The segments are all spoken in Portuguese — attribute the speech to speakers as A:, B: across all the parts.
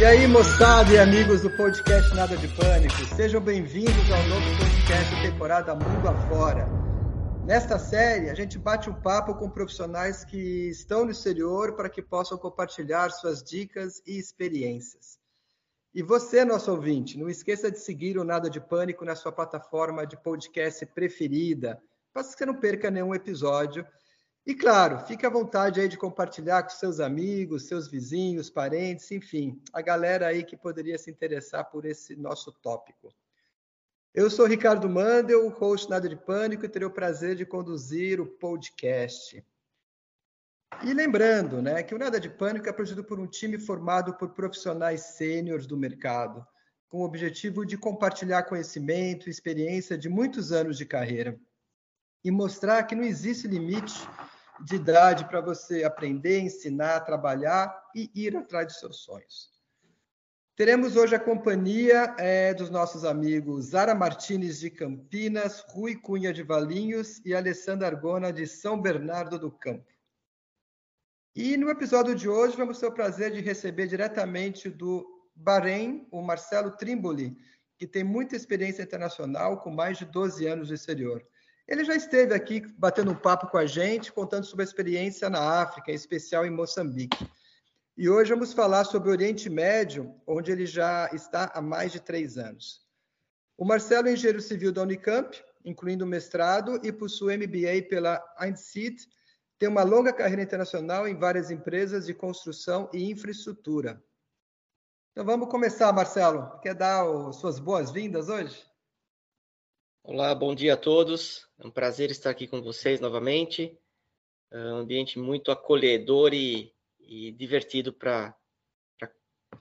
A: E aí, moçada e amigos do podcast Nada de Pânico, sejam bem-vindos ao novo podcast temporada Mundo Afora. Nesta série, a gente bate um papo com profissionais que estão no exterior para que possam compartilhar suas dicas e experiências. E você, nosso ouvinte, não esqueça de seguir o Nada de Pânico na sua plataforma de podcast preferida, para que você não perca nenhum episódio e claro, fique à vontade aí de compartilhar com seus amigos, seus vizinhos, parentes, enfim, a galera aí que poderia se interessar por esse nosso tópico. Eu sou Ricardo Mandel, host Nada de Pânico, e terei o prazer de conduzir o podcast. E lembrando, né, que o Nada de Pânico é produzido por um time formado por profissionais sêniores do mercado, com o objetivo de compartilhar conhecimento e experiência de muitos anos de carreira e mostrar que não existe limite de idade para você aprender, ensinar, trabalhar e ir atrás de seus sonhos. Teremos hoje a companhia é, dos nossos amigos Zara Martins de Campinas, Rui Cunha de Valinhos e Alessandra Argona de São Bernardo do Campo. E no episódio de hoje vamos ter o prazer de receber diretamente do Bahrein o Marcelo Trimboli, que tem muita experiência internacional com mais de 12 anos no exterior. Ele já esteve aqui batendo um papo com a gente, contando sobre a experiência na África, em especial em Moçambique. E hoje vamos falar sobre o Oriente Médio, onde ele já está há mais de três anos. O Marcelo é engenheiro civil da Unicamp, incluindo mestrado, e possui MBA pela Einstein. Tem uma longa carreira internacional em várias empresas de construção e infraestrutura. Então vamos começar, Marcelo. Quer dar as suas boas-vindas hoje?
B: Olá, bom dia a todos. É um prazer estar aqui com vocês novamente. É um ambiente muito acolhedor e, e divertido para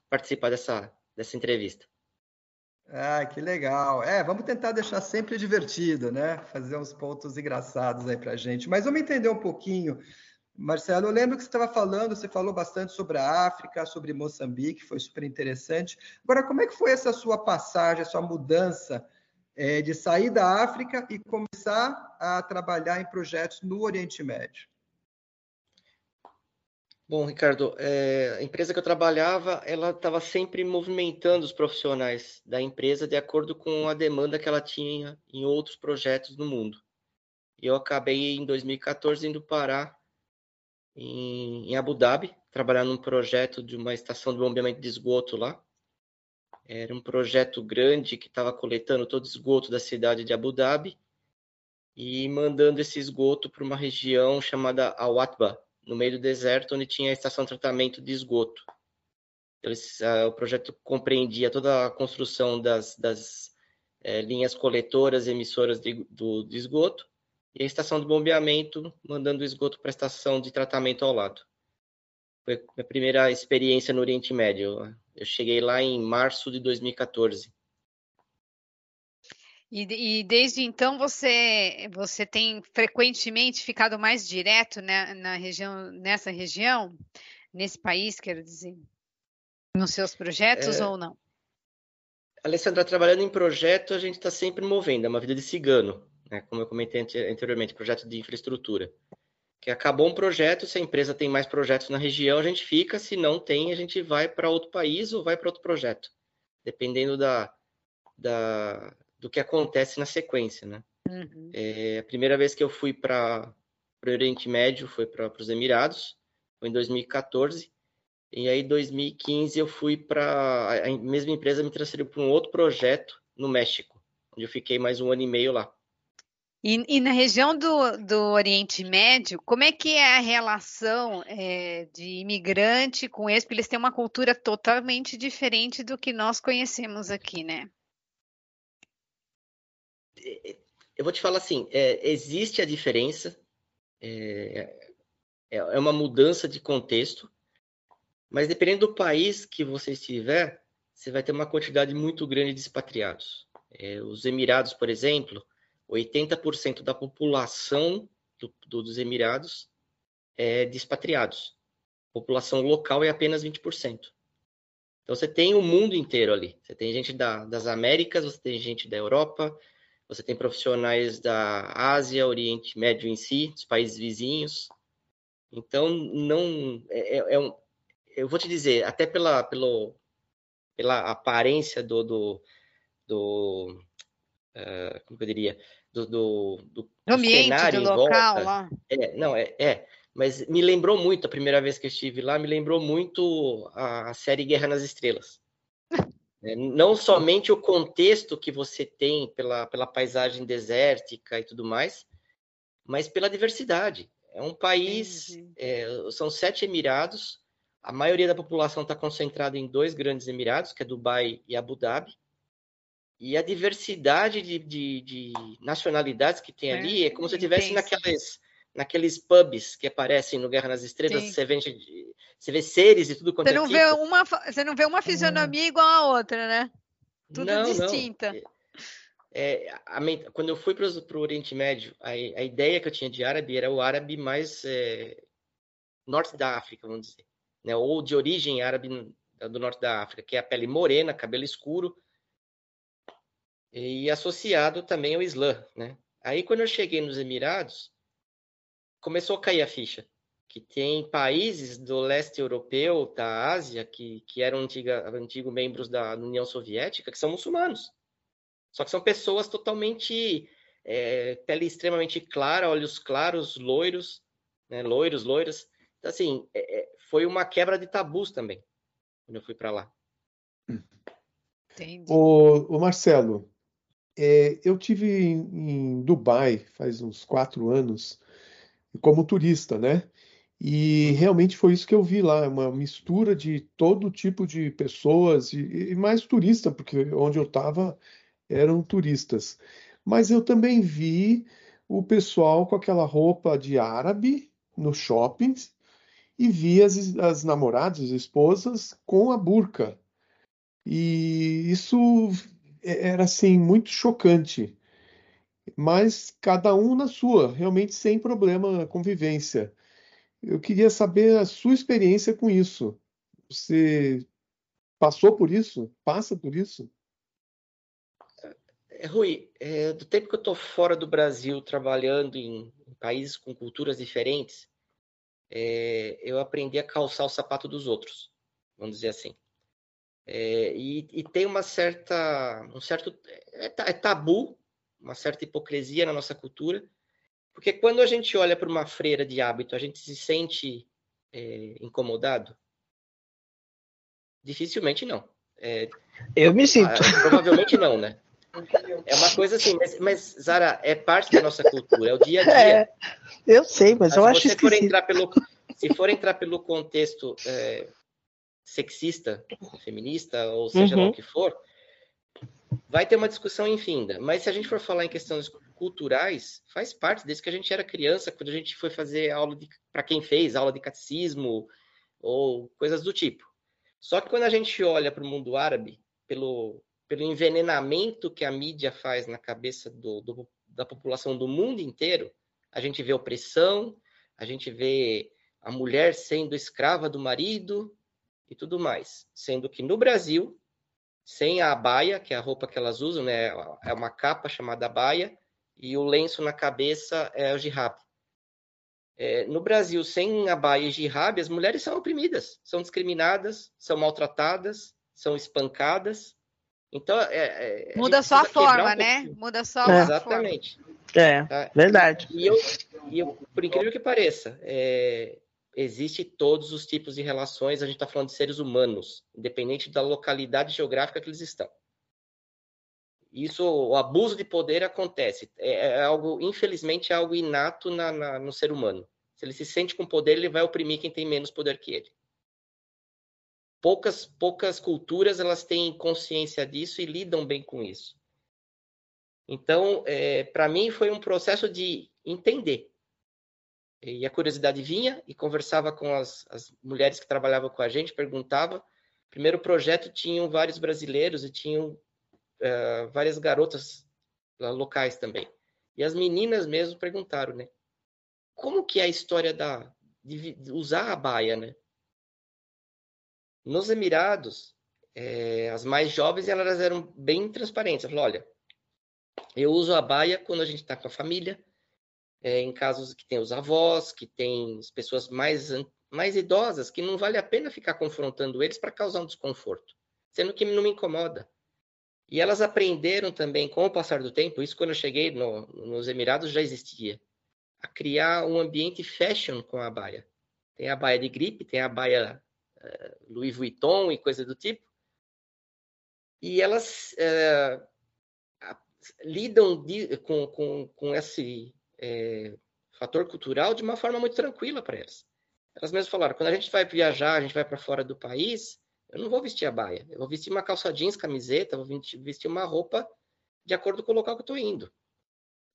B: participar dessa, dessa entrevista.
A: Ah, que legal. É, vamos tentar deixar sempre divertido, né? Fazer uns pontos engraçados aí para gente. Mas vamos entender um pouquinho. Marcelo, eu lembro que você estava falando, você falou bastante sobre a África, sobre Moçambique, foi super interessante. Agora, como é que foi essa sua passagem, essa sua mudança é, de sair da África e começar a trabalhar em projetos no Oriente Médio?
B: Bom, Ricardo, é, a empresa que eu trabalhava, ela estava sempre movimentando os profissionais da empresa de acordo com a demanda que ela tinha em outros projetos no mundo. Eu acabei em 2014 indo parar em, em Abu Dhabi, trabalhar num projeto de uma estação de bombeamento de esgoto lá. Era um projeto grande que estava coletando todo esgoto da cidade de Abu Dhabi e mandando esse esgoto para uma região chamada Awatba, no meio do deserto, onde tinha a estação de tratamento de esgoto. Então, esse, uh, o projeto compreendia toda a construção das, das é, linhas coletoras e emissoras de, do, de esgoto e a estação de bombeamento mandando o esgoto para a estação de tratamento ao lado. Foi a primeira experiência no Oriente Médio. Eu cheguei lá em março de 2014.
C: E, e, desde então você você tem frequentemente ficado mais direto né, na região nessa região nesse país quero dizer nos seus projetos é, ou não?
B: Alessandra trabalhando em projeto a gente está sempre movendo é uma vida de cigano né, como eu comentei anteriormente projeto de infraestrutura que acabou um projeto, se a empresa tem mais projetos na região, a gente fica, se não tem, a gente vai para outro país ou vai para outro projeto, dependendo da, da, do que acontece na sequência, né? Uhum. É, a primeira vez que eu fui para o Oriente Médio foi para os Emirados, foi em 2014, e aí em 2015 eu fui para a mesma empresa me transferiu para um outro projeto no México, onde eu fiquei mais um ano e meio lá.
C: E, e, na região do, do Oriente Médio, como é que é a relação é, de imigrante com esse? Porque eles têm uma cultura totalmente diferente do que nós conhecemos aqui, né?
B: Eu vou te falar assim, é, existe a diferença, é, é, é uma mudança de contexto, mas dependendo do país que você estiver, você vai ter uma quantidade muito grande de expatriados. É, os Emirados, por exemplo, 80% da população do, do, dos Emirados é de expatriados. A população local é apenas 20%. Então você tem o mundo inteiro ali. Você tem gente da, das Américas, você tem gente da Europa, você tem profissionais da Ásia, Oriente Médio em si, dos países vizinhos. Então não é, é, é um, eu vou te dizer, até pela, pelo, pela aparência do, do, do uh, como eu diria, do, do, do,
C: do ambiente, do local volta. lá.
B: É, não, é, é, mas me lembrou muito, a primeira vez que eu estive lá, me lembrou muito a, a série Guerra nas Estrelas. é, não somente o contexto que você tem pela, pela paisagem desértica e tudo mais, mas pela diversidade. É um país, é, são sete emirados, a maioria da população está concentrada em dois grandes emirados, que é Dubai e Abu Dhabi. E a diversidade de, de, de nacionalidades que tem ali é como se estivesse naqueles, naqueles pubs que aparecem no Guerra nas Estrelas. Você vê, você vê seres de tudo quanto
C: você é não tipo. Vê uma, você não vê uma fisionomia hum. igual a outra, né? Tudo não, distinta. Não.
B: É, é, a, quando eu fui para o Oriente Médio, a, a, ideia que eu tinha de árabe era o árabe mais é, norte da África, vamos dizer. Né? Ou de origem árabe do norte da África, que é a pele morena, cabelo escuro, e associado também ao Islã, né? Aí quando eu cheguei nos Emirados, começou a cair a ficha que tem países do leste europeu, da Ásia, que, que eram antiga, antigos membros da União Soviética, que são muçulmanos. Só que são pessoas totalmente é, pele extremamente clara, olhos claros, loiros, né? loiros, loiras. Então, assim, é, é foi uma quebra de tabus também, quando eu fui para lá.
D: Entendi. O, o Marcelo, é, eu tive em, em, Dubai faz uns quatro anos como turista, né? E realmente foi isso que eu vi lá, uma mistura de todo tipo de pessoas e, e mais turista, porque onde eu estava eram turistas. Mas eu também vi o pessoal com aquela roupa de árabe nos shoppings e vi as, as namoradas, as esposas com a burca. E isso era assim muito chocante. Mas cada um na sua, realmente sem problema convivência. Eu queria saber a sua experiência com isso. Você passou por isso? Passa por isso?
B: É, Rui, é, do tempo que eu estou fora do Brasil, trabalhando em, em países com culturas diferentes, é, eu aprendi a calçar o sapato dos outros, vamos dizer assim. É, e, e, tem uma certa, um certo é, é, tabu, uma certa hipocrisia na nossa cultura, porque quando a gente olha para uma freira de hábito, a gente se sente é, incomodado? Dificilmente não. É,
E: Eu me sinto.
B: Ah, provavelmente não, né? É uma coisa assim, mas, mas, Zara, é parte da nossa cultura, é o dia a dia. É,
E: eu sei, mas eu acho que.
B: Se for entrar pelo contexto é, sexista, feminista, ou seja uhum. lá o que for, vai ter uma discussão infinda. Mas se a gente for falar em questões culturais, faz parte desde que a gente era criança, quando a gente foi fazer aula de, para quem fez, aula de catecismo ou coisas do tipo. Só que quando a gente olha para o mundo árabe, pelo, pelo envenenamento que a mídia faz na cabeça do, do, da população do mundo inteiro, a gente vê opressão, a gente vê a mulher sendo escrava do marido, e tudo mais. Sendo que no Brasil, sem a abaia, que é a roupa que elas usam, né, é uma capa chamada abaia, e o lenço na cabeça é o jihab. É, no Brasil, sem abaia e jihab, as mulheres são oprimidas, são discriminadas, são maltratadas, são espancadas. Então, é,
C: é, muda só a forma, um né? Muda só a
B: Exatamente.
E: forma. É, tá? verdade.
B: E eu, e eu, por incrível que pareça, é, existe todos os tipos de relações, a gente está falando de seres humanos, independente da localidade geográfica que eles estão. Isso, o abuso de poder acontece. É, é algo, infelizmente, é algo inato na, na, no ser humano. Se ele se sente com poder, ele vai oprimir quem tem menos poder que ele. Poucas, poucas culturas elas têm consciência disso e lidam bem com isso. Então, é, para mim, foi um processo de entender e a curiosidade vinha e conversava com as, as mulheres que trabalhavam com a gente, perguntava. Primeiro projeto tinham vários brasileiros e tinham uh, várias garotas locais também. E as meninas mesmo perguntaram, né? Como que é a história da de, usar a baia, né? Nos Emirados, é, as mais jovens elas eram bem transparentes. Ela falou, olha, eu uso a baia quando a gente está com a família, é, em casos que tem os avós, que tem as pessoas mais, mais idosas, que não vale a pena ficar confrontando eles para causar um desconforto. sendo que não me incomoda. E elas aprenderam também, com o passar do tempo, isso quando eu cheguei no, nos Emirados já existia, a criar um ambiente fashion com a baia. Tem a baia de gripe, tem a baia uh, Louis Vuitton e coisa do tipo. E elas uh, lidam de, com, com, com esse é, fator cultural de uma forma muito tranquila para elas. Elas mesmas falaram, quando a gente vai viajar, a gente vai para fora do país, eu não vou vestir a baia. Eu vou vestir uma calça jeans, camiseta, vou vestir uma roupa de acordo com o local que eu estou indo.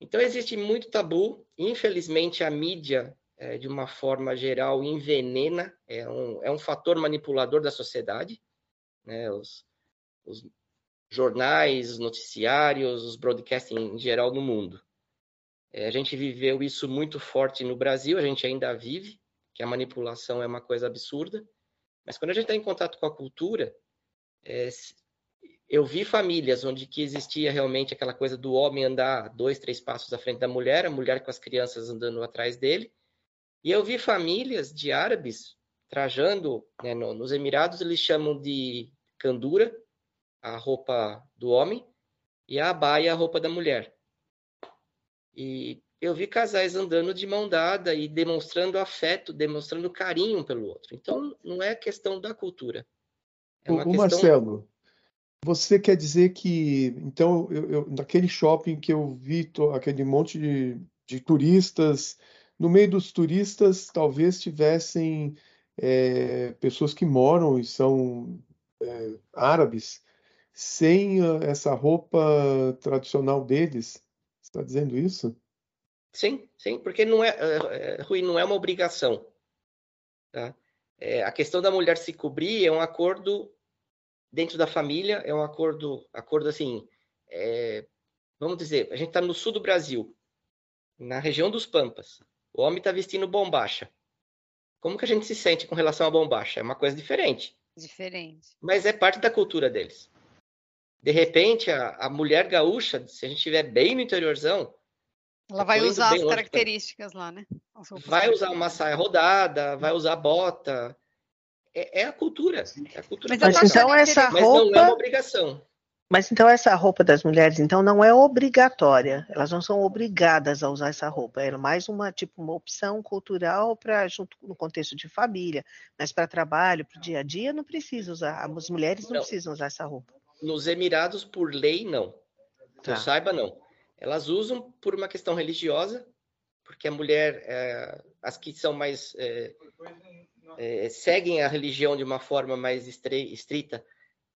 B: Então, existe muito tabu. Infelizmente, a mídia, é, de uma forma geral, envenena. É um, é um fator manipulador da sociedade. Né? Os, os jornais, os noticiários, os broadcasting em geral no mundo. É, a gente viveu isso muito forte no Brasil, a gente ainda vive, que a manipulação é uma coisa absurda. Mas quando a gente está em contato com a cultura, é, eu vi famílias onde que existia realmente aquela coisa do homem andar dois, três passos à frente da mulher, a mulher com as crianças andando atrás dele. E eu vi famílias de árabes trajando, né, no, nos Emirados eles chamam de candura, a roupa do homem, e a abaia, a roupa da mulher. E eu vi casais andando de mão dada e demonstrando afeto, demonstrando carinho pelo outro. Então, não é questão da cultura.
D: É o, questão... Marcelo, você quer dizer que, então, eu, eu, naquele shopping que eu vi to, aquele monte de, de, turistas, no meio dos turistas talvez tivessem é, pessoas que moram e são é, árabes, sem essa roupa tradicional deles. Está dizendo isso?
B: Sim, sim, porque não é, é, é Rui, não é uma obrigação. Tá? É, a questão da mulher se cobrir é um acordo dentro da família, é um acordo, acordo assim, é, vamos dizer, a gente está no sul do Brasil, na região dos Pampas. O homem está vestindo bombacha. Como que a gente se sente com relação à bombacha? É uma coisa diferente.
C: Diferente.
B: Mas é parte da cultura deles. De repente, a, a mulher gaúcha, se a gente estiver bem no interiorzão,
C: ela vai usar as características lá, né?
B: Vai usar uma saia rodada, vai usar bota. É, é a cultura. É a cultura
E: mas, então essa
B: mas
E: roupa...
B: não é uma obrigação.
E: Mas então essa roupa das mulheres então não é obrigatória. Elas não são obrigadas a usar essa roupa. É mais uma tipo uma opção cultural para junto no contexto de família, mas para trabalho, para o dia a dia não precisa usar. As mulheres não, não, precisam usar essa roupa.
B: Nos Emirados por lei não. Que tá. eu saiba não. Elas usam por uma questão religiosa, porque a mulher, é, as que são mais é, é, seguem a religião de uma forma mais estrita,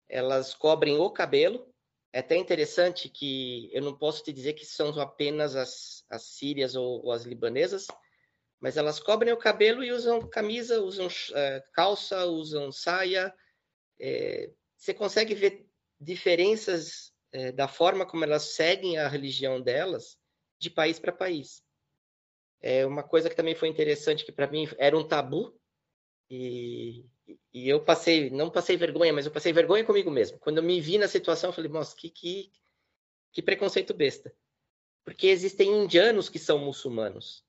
B: elas cobrem o cabelo. É até interessante que eu não posso te dizer que são apenas as, as sírias ou, ou as libanesas, mas elas cobrem o cabelo e usam camisa, usam é, calça, usam saia. É, você consegue ver diferenças é, da forma como elas seguem a religião delas de país para país. É uma coisa que também foi interessante que para mim era um tabu e, e eu passei, não passei vergonha, mas eu passei vergonha comigo mesmo. Quando eu me vi na situação, eu falei, nossa, que, que, que preconceito besta. Porque existem indianos que são muçulmanos.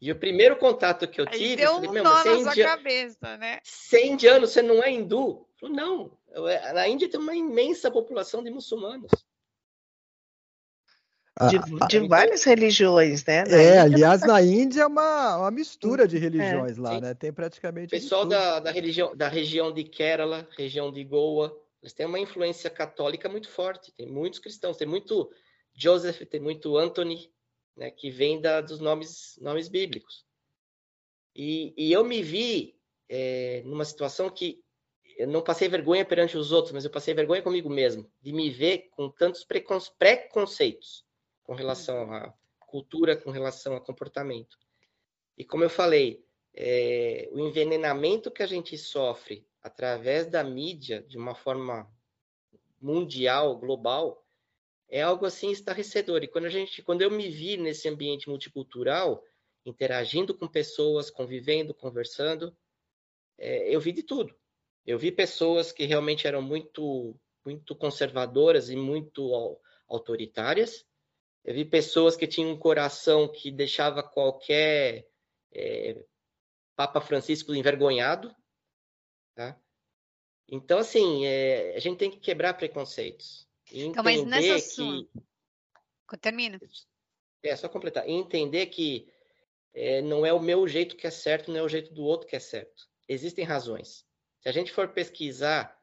B: E o primeiro contato que eu tive,
C: deu
B: eu falei,
C: um nó na sua cabeça, né?
B: Ser indiano, você não é hindu? Eu falei, não, na Índia tem uma imensa população de muçulmanos.
E: De, de várias religiões, né?
A: Na é, Índia, aliás, na Índia é uma, uma mistura de religiões é, lá, sim. né? Tem praticamente. O
B: pessoal da, da, religião, da região de Kerala, região de Goa, eles têm uma influência católica muito forte. Tem muitos cristãos, tem muito Joseph, tem muito Anthony, né? Que vem da, dos nomes, nomes bíblicos. E, e eu me vi é, numa situação que eu não passei vergonha perante os outros, mas eu passei vergonha comigo mesmo, de me ver com tantos preconceitos com relação à cultura, com relação a comportamento. E como eu falei, é, o envenenamento que a gente sofre através da mídia, de uma forma mundial, global, é algo assim estarrecedor. E quando a gente, quando eu me vi nesse ambiente multicultural, interagindo com pessoas, convivendo, conversando, é, eu vi de tudo. Eu vi pessoas que realmente eram muito, muito conservadoras e muito autoritárias. Eu vi pessoas que tinham um coração que deixava qualquer é, Papa Francisco envergonhado. Tá? Então, assim, é, a gente tem que quebrar preconceitos. E
C: então, mas nessa
B: que...
C: Termina.
B: É, só completar. E entender que é, não é o meu jeito que é certo, não é o jeito do outro que é certo. Existem razões. Se a gente for pesquisar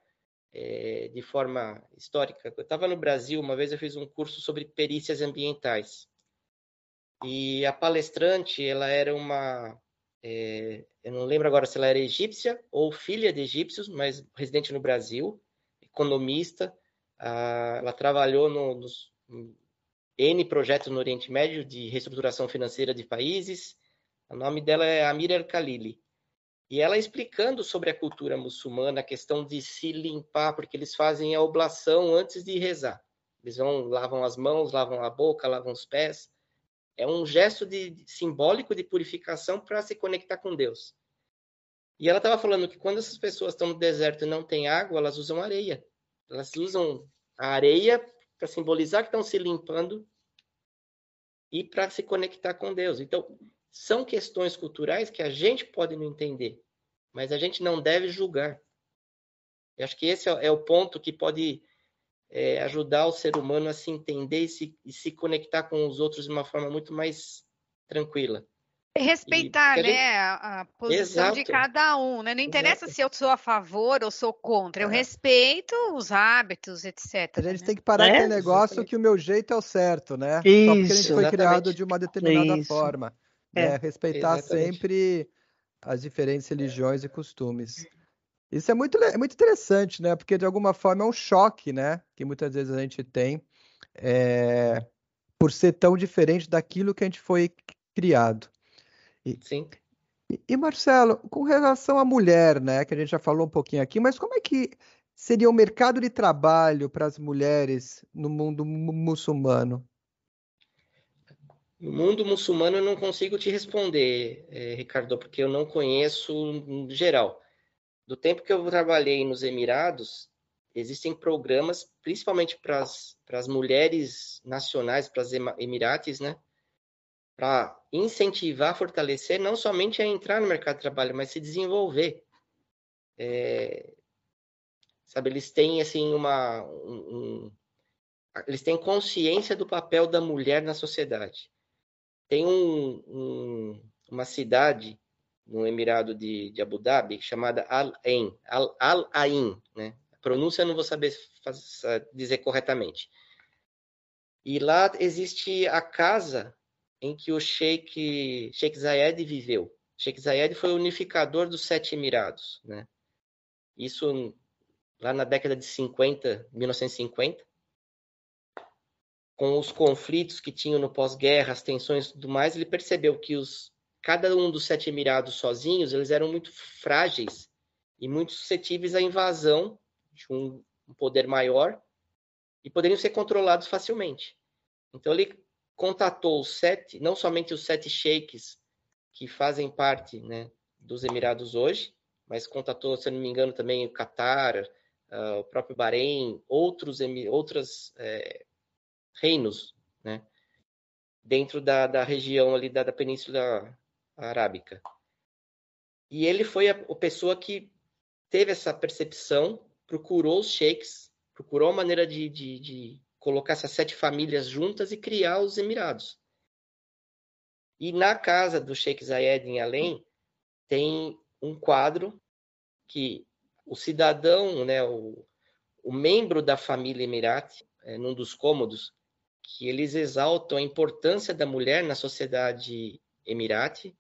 B: é, de forma histórica, eu estava no Brasil, uma vez eu fiz um curso sobre perícias ambientais. E a palestrante, ela era uma. É, eu não lembro agora se ela era egípcia ou filha de egípcios, mas residente no Brasil, economista. Ah, ela trabalhou no, nos N projetos no Oriente Médio de reestruturação financeira de países. O nome dela é Amir El-Khalili. E ela explicando sobre a cultura muçulmana, a questão de se limpar, porque eles fazem a oblação antes de rezar. Eles vão, lavam as mãos, lavam a boca, lavam os pés. É um gesto de, simbólico de purificação para se conectar com Deus. E ela estava falando que quando essas pessoas estão no deserto e não tem água, elas usam areia. Elas usam a areia para simbolizar que estão se limpando e para se conectar com Deus. Então, são questões culturais que a gente pode não entender, mas a gente não deve julgar. Eu acho que esse é o ponto que pode é, ajudar o ser humano a se entender e se, e se, conectar com os outros de uma forma muito mais tranquila.
C: Respeitar, e, né, gente... a, a, posição Exato. de cada um, né? Não interessa Exato. se eu sou a favor ou sou contra, eu é. respeito os hábitos, etc.
A: A gente
C: né?
A: tem que parar é? com o negócio Exatamente. que o meu jeito é o certo, né? Isso. Só porque a gente foi Exatamente. criado de uma determinada Isso. forma. É. Né? Respeitar Exatamente. sempre as diferentes religiões e costumes. Isso é muito, é muito interessante, né? Porque de alguma forma é um choque, né? Que muitas vezes a gente tem é, por ser tão diferente daquilo que a gente foi criado.
B: E, Sim.
A: E, e, Marcelo, com relação à mulher, né? Que a gente já falou um pouquinho aqui, mas como é que seria o mercado de trabalho para as mulheres no mundo muçulmano?
B: No mundo muçulmano eu não consigo te responder, eh, Ricardo, porque eu não conheço geral. Do tempo que eu trabalhei nos Emirados, existem programas, principalmente para as mulheres nacionais, para as Emirates, né? Para incentivar, fortalecer, não somente a entrar no mercado de trabalho, mas se desenvolver. É, sabe, eles têm, assim, uma... Um, um, eles têm consciência do papel da mulher na sociedade. Tem um, um, uma cidade no Emirado de, de Abu Dhabi chamada Al-Ain, Al-Ain, né? A pronúncia eu não vou saber dizer corretamente. E lá existe a casa em que o Sheikh, Sheikh Zayed viveu. Sheikh Zayed foi o unificador dos Sete Emirados, né? Isso lá na década de 50, 1950 com os conflitos que tinham no pós-guerra, as tensões e tudo mais, ele percebeu que os, cada um dos sete emirados sozinhos, eles eram muito frágeis e muito suscetíveis à invasão de um, um poder maior e poderiam ser controlados facilmente. Então ele contatou os sete, não somente os sete sheiks que fazem parte né, dos Emirados hoje, mas contatou, se eu não me engano, também o Catar, uh, o próprio Bahrein, outros, outras é, reinos, né? Dentro da, da região ali da, da Península Arábica. E ele foi a, a pessoa que teve essa percepção, procurou os sheiks, procurou a maneira de, de, de colocar essas sete famílias juntas e criar os Emirados. E na casa do Sheikh Zayed em Além tem um quadro que o cidadão, né, o, o membro da família Emirati, é, num dos cômodos, que eles exaltam a importância da mulher na sociedade emirate.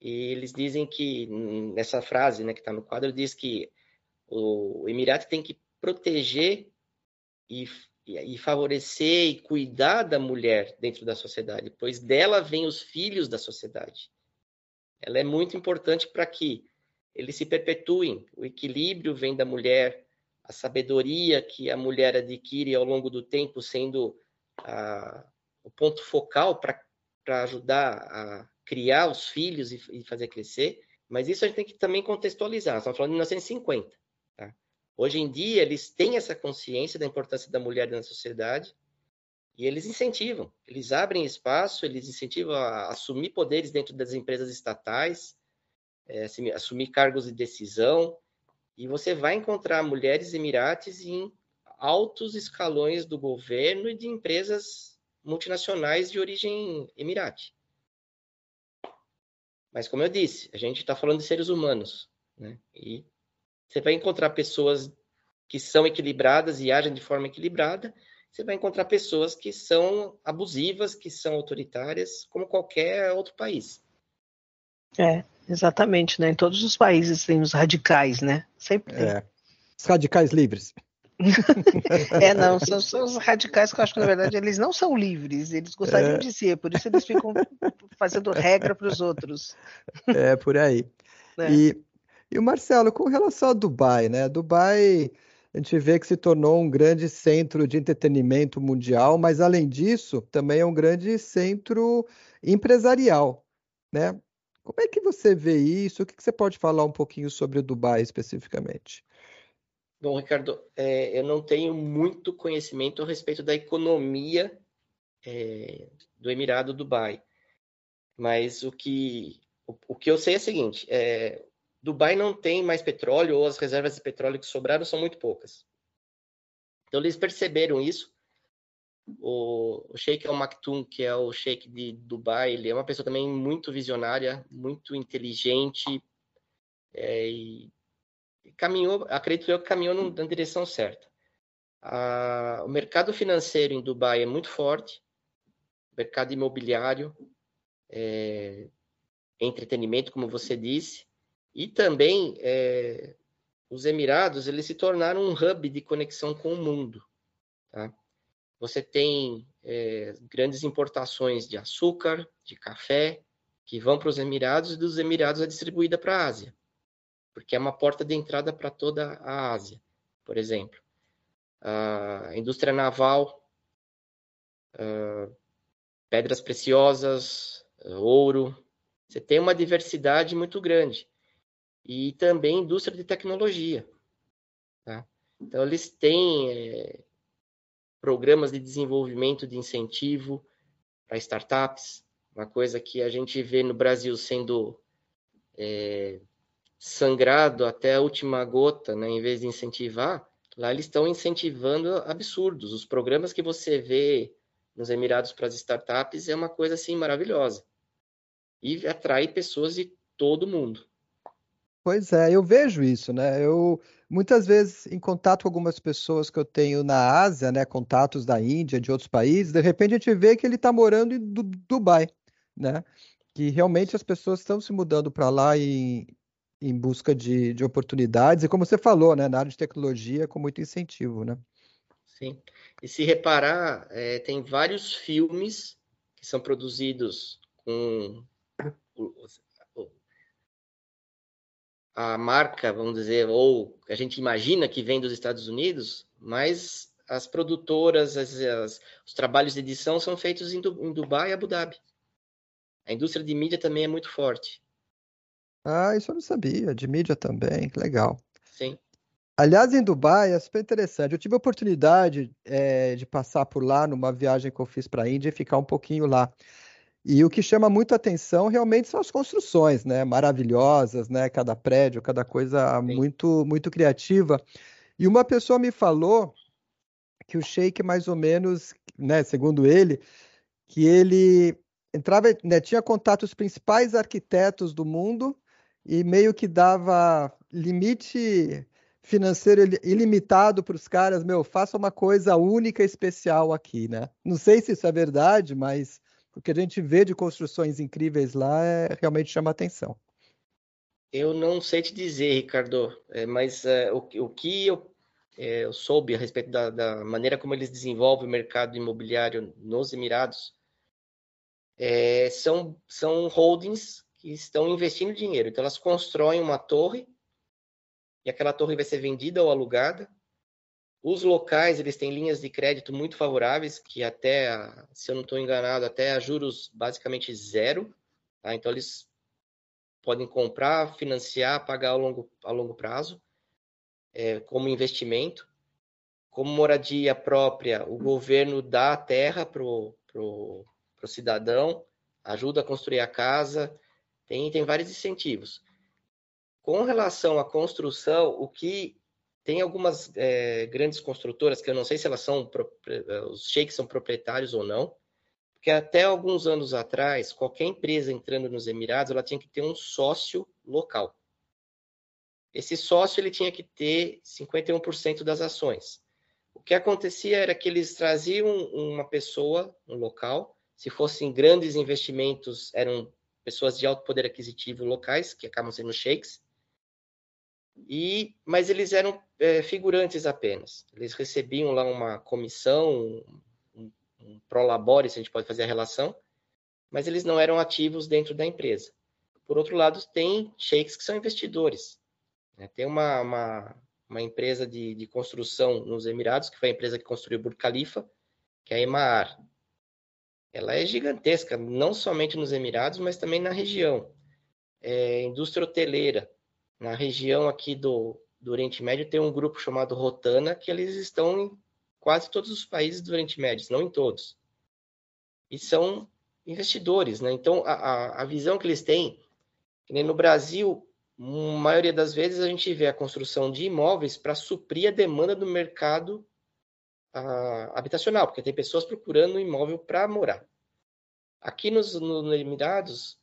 B: E eles dizem que, nessa frase né, que está no quadro, diz que o Emirate tem que proteger e, e favorecer e cuidar da mulher dentro da sociedade, pois dela vêm os filhos da sociedade. Ela é muito importante para que eles se perpetuem. O equilíbrio vem da mulher, a sabedoria que a mulher adquire ao longo do tempo, sendo a, o ponto focal para ajudar a criar os filhos e, e, fazer crescer, mas isso a gente tem que também contextualizar. Nós estamos falando de 1950. Tá? Hoje em dia, eles têm essa consciência da importância da mulher na sociedade e eles incentivam, eles abrem espaço, eles incentivam a assumir poderes dentro das empresas estatais, é, assumir cargos de decisão, E você vai encontrar mulheres emirates em altos escalões do governo e de empresas multinacionais de origem emirate. Mas, como eu disse, a gente está falando de seres humanos. Né? E você vai encontrar pessoas que são equilibradas e agem de forma equilibrada, você vai encontrar pessoas que são abusivas, que são autoritárias, como qualquer outro país.
E: É, exatamente, né? Em todos os países tem os radicais, né? Sempre tem.
A: É. Os radicais livres.
E: É, não, são, são, os radicais que eu acho que, na verdade, eles não são livres, eles gostariam é. de ser, por isso eles ficam fazendo regra para os outros.
A: É, por aí. É. E, e o Marcelo, com relação a Dubai, né? Dubai, a gente vê que se tornou um grande centro de entretenimento mundial, mas além disso, também é um grande centro empresarial, né? Como é que você vê isso? O que, que você pode falar um pouquinho sobre o Dubai especificamente?
B: Bom, Ricardo, é, eu não tenho muito conhecimento a respeito da economia é, do Emirado Dubai, mas o que, o, o, que eu sei é o seguinte: é, Dubai não tem mais petróleo ou as reservas de petróleo que sobraram são muito poucas. Então eles perceberam isso. O, o Sheikh Al Maktoum, que é o Sheikh de Dubai, ele é uma pessoa também muito visionária, muito inteligente é, e caminhou, acredito eu que caminhou na direção certa. o mercado financeiro em Dubai é muito forte, mercado imobiliário, é, entretenimento, como você disse, e também é, os Emirados eles se tornaram um hub de conexão com o mundo. Tá? Você tem é, grandes importações de açúcar, de café, que vão para os Emirados e dos Emirados é distribuída para a Ásia, porque é uma porta de entrada para toda a Ásia, por exemplo. A indústria naval, pedras preciosas, ouro, você tem uma diversidade muito grande e também indústria de tecnologia. Tá? Então, eles têm é, programas de desenvolvimento de incentivo para startups, uma coisa que a gente vê no Brasil sendo é, sangrado até a última gota, né, em vez de incentivar, lá eles estão incentivando absurdos. Os programas que você vê nos Emirados para as startups é uma coisa assim maravilhosa e atrai pessoas de todo mundo.
A: Pois é, eu vejo isso, né? Eu muitas vezes em contato com algumas pessoas que eu tenho na Ásia, né, contatos da Índia, de outros países, de repente a gente vê que ele está morando em Dubai, né? Que realmente as pessoas estão se mudando para lá em, em busca de, de oportunidades e como você falou, né, na área de tecnologia com muito incentivo, né?
B: Sim. E se reparar, é, tem vários filmes que são produzidos com a marca, vamos dizer, ou a gente imagina que vem dos Estados Unidos, mas as produtoras, as, as, os trabalhos de edição são feitos em, em Dubai e Abu Dhabi. A indústria de mídia também é muito forte.
A: Ah, isso eu não sabia. De mídia também, que legal.
B: Sim.
A: Aliás, em Dubai é super interessante. Eu tive a oportunidade é, de passar por lá numa viagem que eu fiz para a Índia e ficar um pouquinho lá. E o que chama muito atenção realmente são as construções, né? Maravilhosas, né? Cada prédio, cada coisa muito, muito criativa. E uma pessoa me falou que o Sheik, mais ou menos, né? Segundo ele, que ele entrava, né, tinha contato com os principais arquitetos do mundo e meio que dava limite financeiro ilimitado para os caras, meu, faça uma coisa única especial aqui, né? Não sei se isso é verdade, mas o que a gente vê de construções incríveis lá é, realmente chama atenção.
B: Eu não sei te dizer, Ricardo, é, mas é, o, o, que eu, é, eu, soube a respeito da, da, maneira como eles desenvolvem o mercado imobiliário nos Emirados é, são, são holdings que estão investindo dinheiro. Então, elas constroem uma torre e aquela torre vai ser vendida ou alugada os locais, eles têm linhas de crédito muito favoráveis, que até, se eu não estou enganado, até a juros basicamente zero. Tá? Então, eles podem comprar, financiar, pagar a longo, a longo prazo, é, como investimento. Como moradia própria, o governo dá a terra para o cidadão, ajuda a construir a casa, tem, tem vários incentivos. Com relação à construção, o que tem algumas é, grandes construtoras que eu não sei se elas são os sheiks são proprietários ou não, porque até alguns anos atrás qualquer empresa entrando nos Emirados ela tinha que ter um sócio local. Esse sócio ele tinha que ter 51% das ações. O que acontecia era que eles traziam uma pessoa no local, se fossem grandes investimentos, eram pessoas de alto poder aquisitivo locais, que acabam sendo sheiks, e, mas eles eram é, figurantes apenas. Eles recebiam lá uma comissão, um, um prolabore, se a gente pode fazer a relação, mas eles não eram ativos dentro da empresa. Por outro lado, tem sheiks que são investidores. Né? Tem uma, uma, uma empresa de, de, construção nos Emirados, que foi a empresa que construiu o Burj Khalifa, que é a Emaar. Ela é gigantesca, não somente nos Emirados, mas também na região. É, indústria hoteleira. Na região aqui do, do Oriente Médio tem um grupo chamado Rotana, que eles estão em quase todos os países do Oriente Médio, não em todos. E são investidores, né? Então, a, a, visão que eles têm, que nem no Brasil, a maioria das vezes a gente vê a construção de imóveis para suprir a demanda do mercado uh, habitacional, porque tem pessoas procurando um imóvel para morar. Aqui nos, nos Emirados,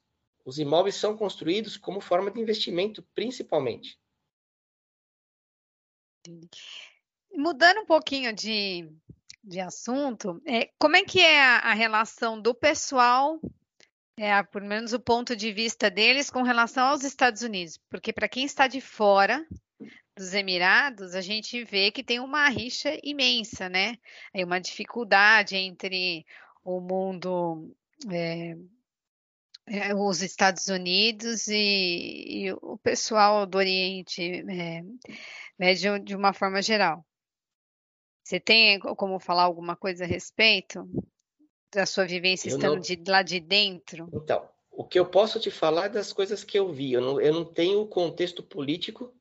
B: os imóveis são construídos como forma de investimento, principalmente.
C: Mudando um pouquinho de, de assunto, é, como é que é a, a relação do pessoal é, por menos o ponto de vista deles com relação aos Estados Unidos, porque para quem está de fora dos Emirados, a gente vê que tem uma rixa imensa, né? Aí uma dificuldade entre o mundo, é, é, os Estados Unidos e, e, o pessoal do Oriente é, Médio de uma forma geral. Você tem como falar alguma coisa a respeito? da sua vivência eu estando não... de, lá de dentro?
B: Então, o que eu posso te falar é das coisas que eu vi. Eu não, eu não tenho o contexto político,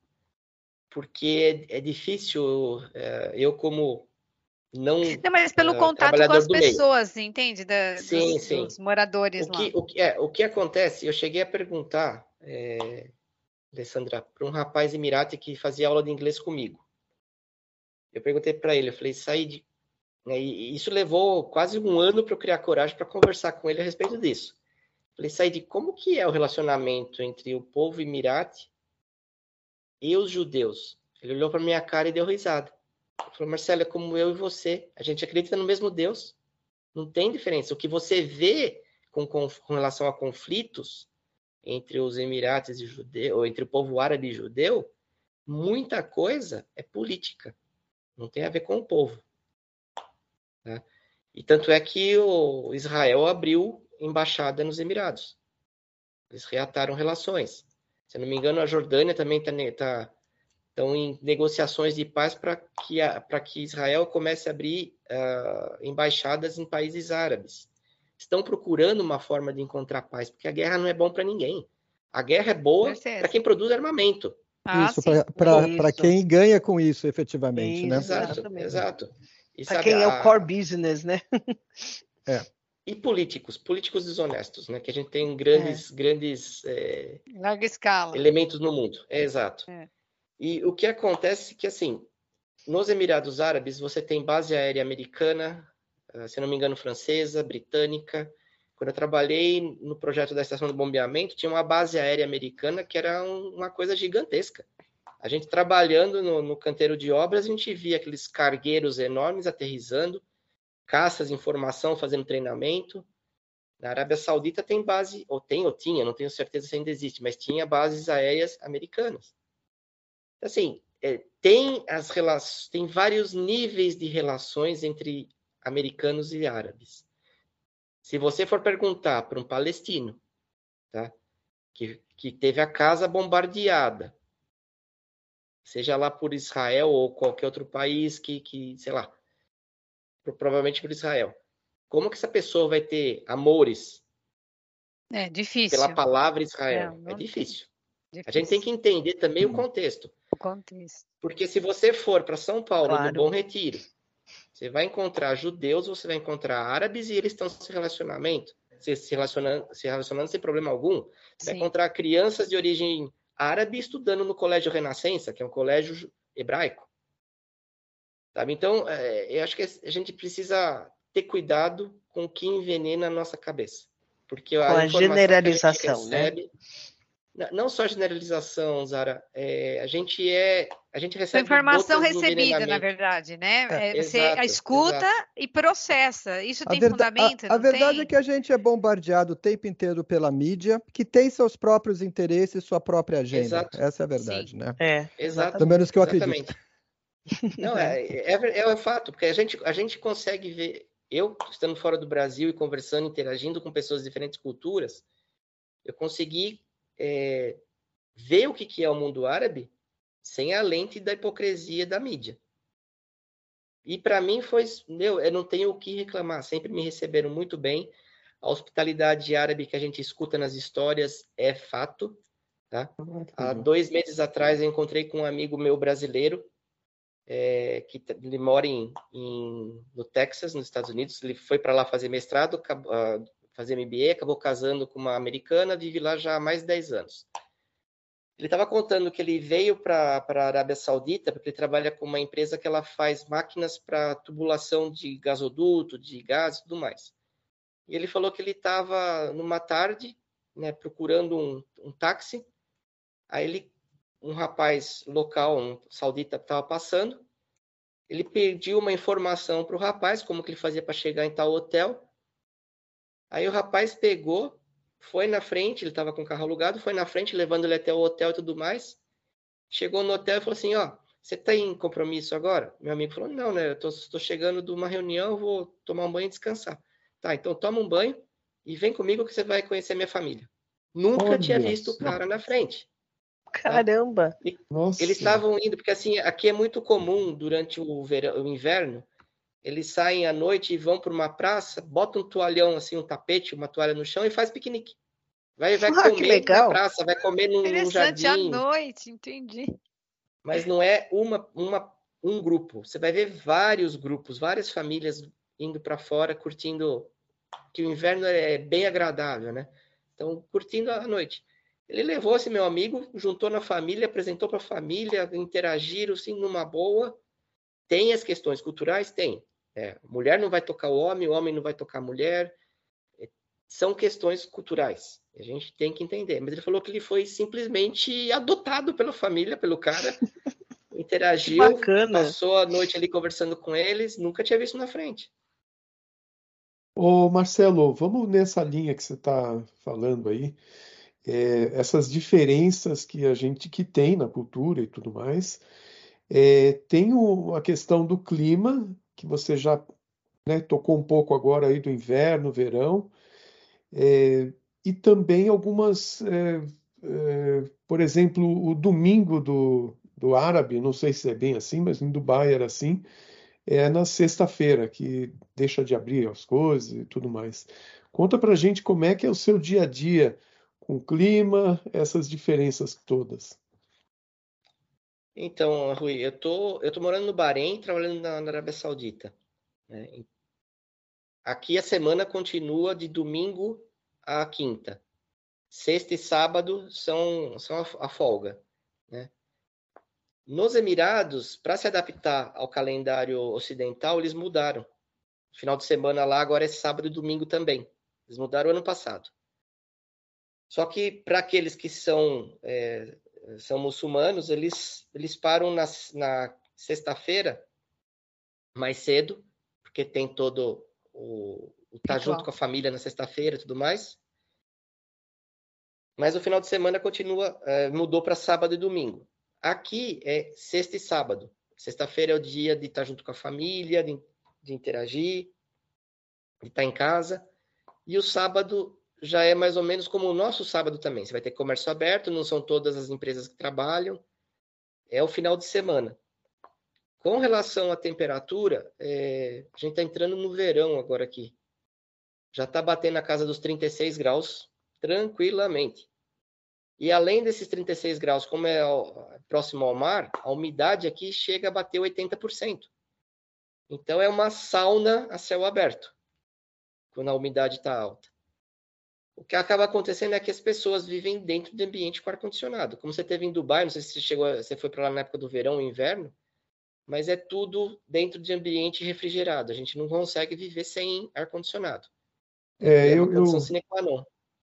B: porque é, é difícil, é, eu como não...
C: Não, mas pelo uh, contato com as pessoas, meio. entende? Da,
B: sim,
C: dos,
B: sim.
C: Dos moradores
B: o que,
C: lá.
B: O que, é, o que acontece, eu cheguei a perguntar, é, Alessandra, para um rapaz emirati que fazia aula de inglês comigo. Eu perguntei para ele, eu falei, Said, né? E isso levou quase um ano para eu criar coragem para conversar com ele a respeito disso. Falei, Said, como que é o relacionamento entre o povo emirate e os judeus? Ele olhou para minha cara e deu risada. Ele falou, Marcelo, é como eu e você. A gente acredita no mesmo Deus. Não tem diferença. O que você vê com, com, com relação a conflitos entre os emirates e judeu, ou entre o povo árabe e judeu, muita coisa é política. Não tem a ver com o povo. Né? E tanto é que o Israel abriu embaixada nos Emirados. Eles reataram relações. Se não me engano, a Jordânia também está tá, estão em negociações de paz para que, que Israel comece a abrir uh, embaixadas em países árabes. Estão procurando uma forma de encontrar paz, porque a guerra não é bom para ninguém. A guerra é boa para quem produz armamento.
A: Ah, isso, para quem ganha com isso, efetivamente. Isso, né?
B: Exato, exato.
E: Para quem a... é o core business, né?
B: é. E políticos, políticos desonestos, né? Que a gente tem grandes, é. grandes
C: é, larga escala
B: elementos no mundo. É exato. É. E o que acontece é que assim, nos Emirados Árabes você tem base aérea americana, ah, se não me engano francesa, britânica. Quando eu trabalhei no projeto da estação de bombeamento, tinha uma base aérea americana que era um, uma coisa gigantesca. A gente trabalhando no, no canteiro de obras, a gente via aqueles cargueiros enormes aterrizando, caças em formação fazendo treinamento. Na Arábia Saudita tem base, ou tem ou tinha, não tenho certeza se ainda existe, mas tinha bases aéreas americanas. Assim, é, tem as relações, tem vários níveis de relações entre americanos e árabes. Se você for perguntar para um palestino, tá, que, que teve a casa bombardeada, seja lá por Israel ou qualquer outro país que, que sei lá, provavelmente por Israel. Como que essa pessoa vai ter amores?
C: É difícil.
B: Pela palavra Israel. É, é difícil. difícil. A gente tem que entender também o contexto.
C: O contexto.
B: Porque se você for para São Paulo, claro. no Bom Retiro, você vai encontrar judeus, você vai encontrar árabes e eles estão se relacionamento, se relacionando, se relacionando sem problema algum. Você Sim. vai encontrar crianças de origem árabe estudando no Colégio Renascença, que é um colégio hebraico. Sabe? Então, é, eu acho que a gente precisa ter cuidado com o que envenena a nossa cabeça. Porque a,
E: com a generalização, a
B: né? recebe, né? Não só generalização, Zara. É, a gente é, a gente recebe
C: informação recebida, na verdade, né? É, é você exato, escuta exato. e processa. Isso tem
A: a
C: fundamento?
A: A, a verdade
C: tem?
A: é que a gente é bombardeado o tempo inteiro pela mídia, que tem seus próprios interesses, sua própria agenda. Exato. Essa é a verdade,
B: Sim.
A: né?
B: É, exato.
A: Pelo menos que eu Exatamente.
B: Não, é, é, é, é fato, porque a gente, a gente consegue ver, eu estando fora do Brasil e conversando, interagindo com pessoas de diferentes culturas, eu consegui é, ver o que, que é o mundo árabe sem a lente da hipocrisia da mídia. E para mim foi, meu, eu não tenho o que reclamar, sempre me receberam muito bem. A hospitalidade árabe que a gente escuta nas histórias é fato. Tá? Há dois meses atrás eu encontrei com um amigo meu brasileiro é, que ele mora em, em, no Texas, nos Estados Unidos. Ele foi para lá fazer mestrado, uh, fazer MBA, acabou casando com uma americana, vive lá já há mais de 10 anos. Ele estava contando que ele veio para a Arábia Saudita porque ele trabalha com uma empresa que ela faz máquinas para tubulação de gasoduto, de gás e tudo mais. E ele falou que ele estava numa tarde, né, procurando um, um táxi. Aí ele, um rapaz local, um saudita, estava passando. Ele pediu uma informação para o rapaz, como que ele fazia para chegar em tal hotel. Aí o rapaz pegou, foi na frente, ele estava com o carro alugado, foi na frente, levando ele até o hotel e tudo mais. Chegou no hotel e falou assim: Ó, você está em compromisso agora? Meu amigo falou: Não, né? Eu estou chegando de uma reunião, vou tomar um banho e descansar. Tá, então toma um banho e vem comigo que você vai conhecer minha família. Nunca Olha tinha visto o cara na frente.
E: Caramba!
B: Tá? Eles estavam indo, porque assim, aqui é muito comum durante o, verão, o inverno, eles saem à noite e vão para uma praça, botam um toalhão, assim, um tapete, uma toalha no chão e faz piquenique. Vai, vai ah, comer na praça, vai comer num, num jardim.
C: à noite, entendi.
B: Mas não é uma, uma, um grupo. Você vai ver vários grupos, várias famílias indo para fora, curtindo. Que o inverno é bem agradável, né? Então, curtindo a noite. Ele levou esse meu amigo, juntou na família, apresentou para a família, interagiram assim numa boa. Tem as questões culturais? Tem. É, mulher não vai tocar o homem, o homem não vai tocar a mulher. É, são questões culturais. A gente tem que entender. Mas ele falou que ele foi simplesmente adotado pela família, pelo cara. Interagiu, passou a noite ali conversando com eles, nunca tinha visto na frente.
D: Ô Marcelo, vamos nessa linha que você está falando aí. É, essas diferenças que a gente que tem na cultura e tudo mais. É, tem o, a questão do clima, que você já né, tocou um pouco agora aí do inverno, verão, é, e também algumas, é, é, por exemplo, o domingo do, do árabe, não sei se é bem assim, mas em Dubai era assim, é na sexta-feira que deixa de abrir as coisas e tudo mais. Conta pra gente como é que é o seu dia a dia com clima, essas diferenças todas.
B: Então, Rui, eu tô, eu tô morando no Bahrein, trabalhando na, na Arábia Saudita. Né? Aqui a semana continua de domingo a quinta. Sexta e sábado são, são a, a folga. Né? Nos Emirados, para se adaptar ao calendário ocidental, eles mudaram. Final de semana lá agora é sábado e domingo também. Eles mudaram ano passado. Só que para aqueles que são é, são muçulmanos, eles, eles param na, na sexta-feira mais cedo, porque tem todo o, o tá junto com a família na sexta-feira e tudo mais. Mas o final de semana continua, é, mudou para sábado e domingo. Aqui é sexta e sábado. Sexta-feira é o dia de estar tá junto com a família, de, de interagir, de estar tá em casa. E o sábado já é mais ou menos como o nosso sábado também. Você vai ter comércio aberto, não são todas as empresas que trabalham. É o final de semana. Com relação à temperatura, é, a gente está entrando no verão agora aqui. Já está batendo na casa dos 36 graus tranquilamente. E além desses 36 graus, como é próximo ao mar, a umidade aqui chega a bater 80%. Então é uma sauna a céu aberto, quando a umidade está alta. O que acaba acontecendo é que as pessoas vivem dentro de ambiente com ar-condicionado. Como você teve em Dubai, não sei se você, chegou, você foi para lá na época do verão ou inverno, mas é tudo dentro de ambiente refrigerado. A gente não consegue viver sem ar-condicionado.
D: É, é eu, eu,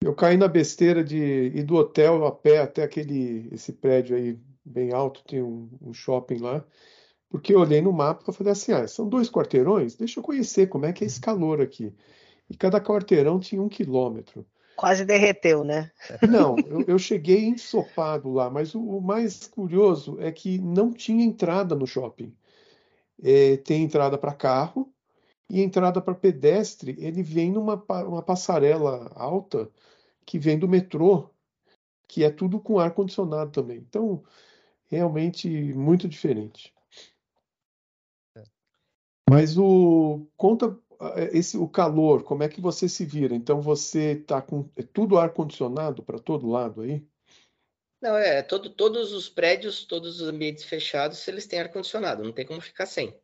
D: eu caí na besteira de ir do hotel a pé até aquele esse prédio aí bem alto, tem um, um shopping lá, porque eu olhei no mapa e falei assim, ah, são dois quarteirões, deixa eu conhecer como é que é esse calor aqui. E cada quarteirão tinha um quilômetro.
E: Quase derreteu, né?
D: Não, eu, eu cheguei ensopado lá, mas o, o, mais curioso é que não tinha entrada no shopping. É, tem entrada para carro e entrada para pedestre. Ele vem numa uma passarela alta que vem do metrô, que é tudo com ar condicionado também. Então, realmente muito diferente. É. Mas o conta esse o calor, como é que você se vira? Então você está com é tudo ar condicionado para todo lado aí?
B: Não, é, todo, todos os prédios, todos os ambientes fechados, eles têm ar condicionado, não tem como ficar sem,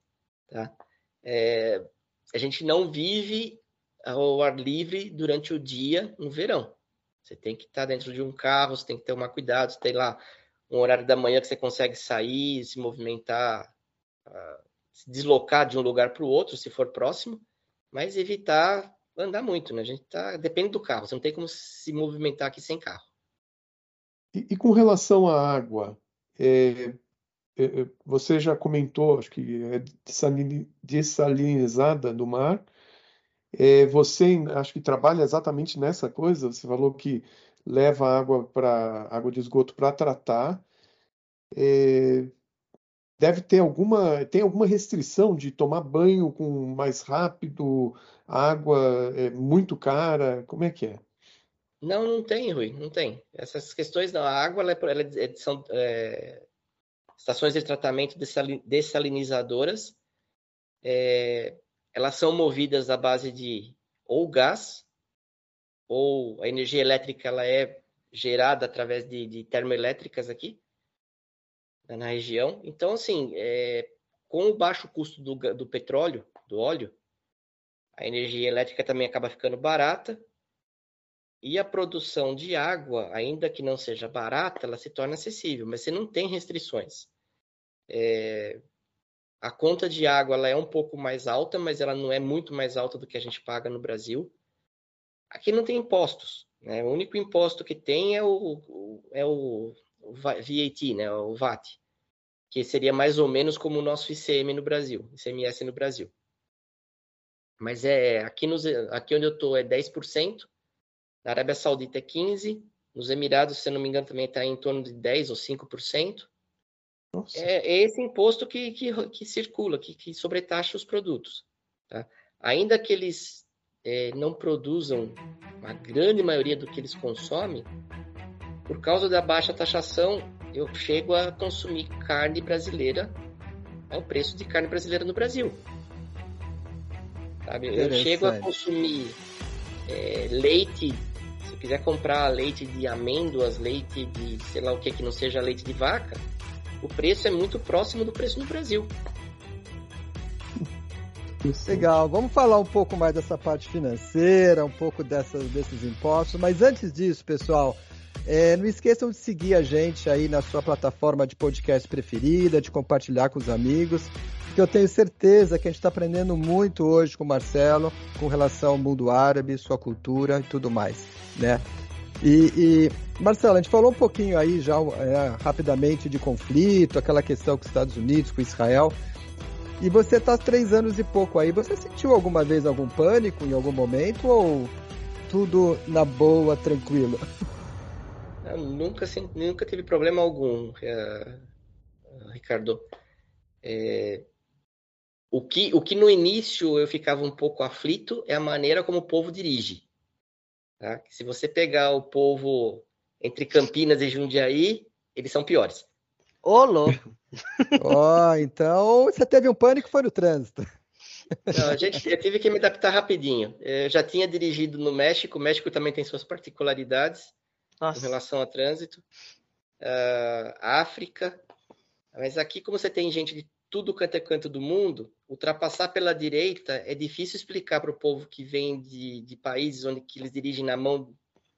B: tá? É, a gente não vive ao ar livre durante o dia no verão. Você tem que estar dentro de um carro, você tem que tomar cuidado, você tem lá um horário da manhã que você consegue sair, se movimentar, uh, se deslocar de um lugar para o outro, se for próximo mas evitar andar muito, né? A gente tá depende do carro, você não tem como se movimentar aqui sem carro.
D: E, e com relação à água, é, é, é você já comentou, acho que é dessalinizada do mar. É, você acho que trabalha exatamente nessa coisa. Você falou que leva água para água de esgoto para tratar. É, deve ter alguma, tem alguma restrição de tomar banho com mais rápido, água é muito cara, como é que é?
B: Não, não tem, Rui, não tem. Essas questões, não. A água, ela, é, ela é, são é, estações de tratamento dessalinizadoras, é, elas são movidas à base de ou gás, ou a energia elétrica ela é gerada através de, de termoelétricas aqui, na região. Então, assim, é, com o baixo custo do, do petróleo, do óleo, a energia elétrica também acaba ficando barata e a produção de água, ainda que não seja barata, ela se torna acessível, mas você não tem restrições. É, a conta de água ela é um pouco mais alta, mas ela não é muito mais alta do que a gente paga no Brasil. Aqui não tem impostos. Né? O único imposto que tem é o, é o VAT, né, o VAT, que seria mais ou menos como o nosso ICM no Brasil, ICMS no Brasil. Mas é aqui, nos, aqui onde eu estou é 10%, na Arábia Saudita é 15%, nos Emirados, se não me engano, também está em torno de 10% ou 5%. É, é, esse imposto que, que, que circula, que, que sobretaxa os produtos. Tá? Ainda que eles é, não produzam a grande maioria do que eles consomem, por causa da baixa taxação, eu chego a consumir carne brasileira ao preço de carne brasileira no Brasil. Sabe? Eu chego a consumir é, leite, se eu quiser comprar leite de amêndoas, leite de sei lá o que que não seja leite de vaca, o preço é muito próximo do preço no Brasil.
A: Legal, vamos falar um pouco mais dessa parte financeira, um pouco dessas, desses impostos, mas antes disso, pessoal, é, não esqueçam de seguir a gente aí na sua plataforma de podcast preferida, de compartilhar com os amigos, porque eu tenho certeza que a gente está aprendendo muito hoje com o Marcelo com relação ao mundo árabe, sua cultura e tudo mais, né? E, e Marcelo, a gente falou um pouquinho aí já é, rapidamente de conflito, aquela questão com os Estados Unidos, com Israel. E você está três anos e pouco aí. Você sentiu alguma vez algum pânico em algum momento ou tudo na boa, tranquilo?
B: nunca, nunca teve problema algum, é, Ricardo. É, o, que, o que no início eu ficava um pouco aflito é a maneira como o povo dirige. Tá? Se você pegar o povo entre Campinas e Jundiaí, eles são piores.
E: Ô, louco!
A: Ó, oh, então você teve um pânico foi no trânsito.
B: Não, a gente, eu tive que me adaptar rapidinho. Eu já tinha dirigido no México, o México também tem suas particularidades. Nossa. com relação a trânsito. Uh, África. Mas aqui, como você tem gente de tudo quanto é canto do mundo, ultrapassar pela direita é difícil explicar para o povo que vem de, de países onde eles dirigem na mão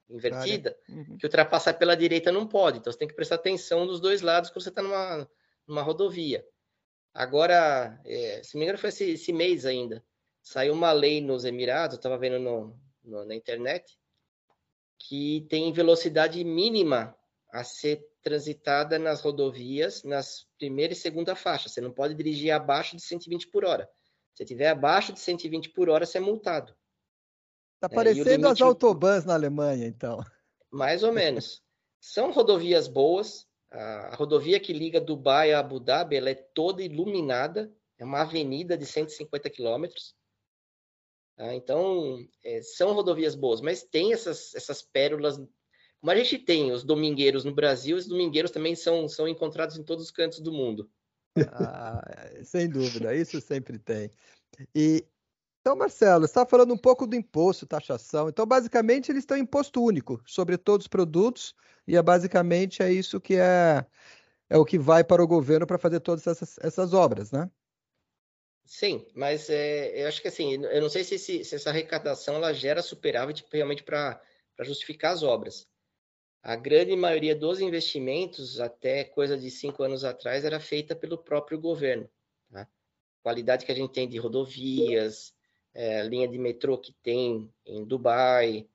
B: invertida, uhum. que ultrapassar pela direita não pode. Então você tem que prestar atenção dos dois lados quando você está numa, numa rodovia. Agora, é, se me engano, foi esse, esse, mês ainda. Saiu uma lei nos Emirados, eu estava vendo no, no, na internet, que tem velocidade mínima a ser transitada nas rodovias nas primeira e segunda faixa. Você não pode dirigir abaixo de 120 por hora. Se tiver abaixo de 120 por hora, você é multado.
A: Está parecendo é, limite... as autobans na Alemanha, então.
B: Mais ou menos. São rodovias boas. A rodovia que liga Dubai a Abu Dhabi, ela é toda iluminada. É uma avenida de 150 quilômetros. Tá? Então, é, são rodovias boas, mas tem essas, essas pérolas. Como a gente tem os domingueiros no Brasil, os domingueiros também são, são encontrados em todos os cantos do mundo.
A: Ah, sem dúvida, isso sempre tem. E então, Marcelo, você está falando um pouco do imposto, taxação. Então, basicamente, eles têm imposto único sobre todos os produtos e é basicamente é isso que é, é o que vai para o governo para fazer todas essas, essas obras, né?
B: Sim, mas é, eu acho que assim, eu não sei se, se, se essa arrecadação ela gera superávit realmente para justificar as obras. A grande maioria dos investimentos, até coisa de cinco anos atrás, era feita pelo próprio governo. Tá? Qualidade que a gente tem de rodovias, é, linha de metrô que tem em Dubai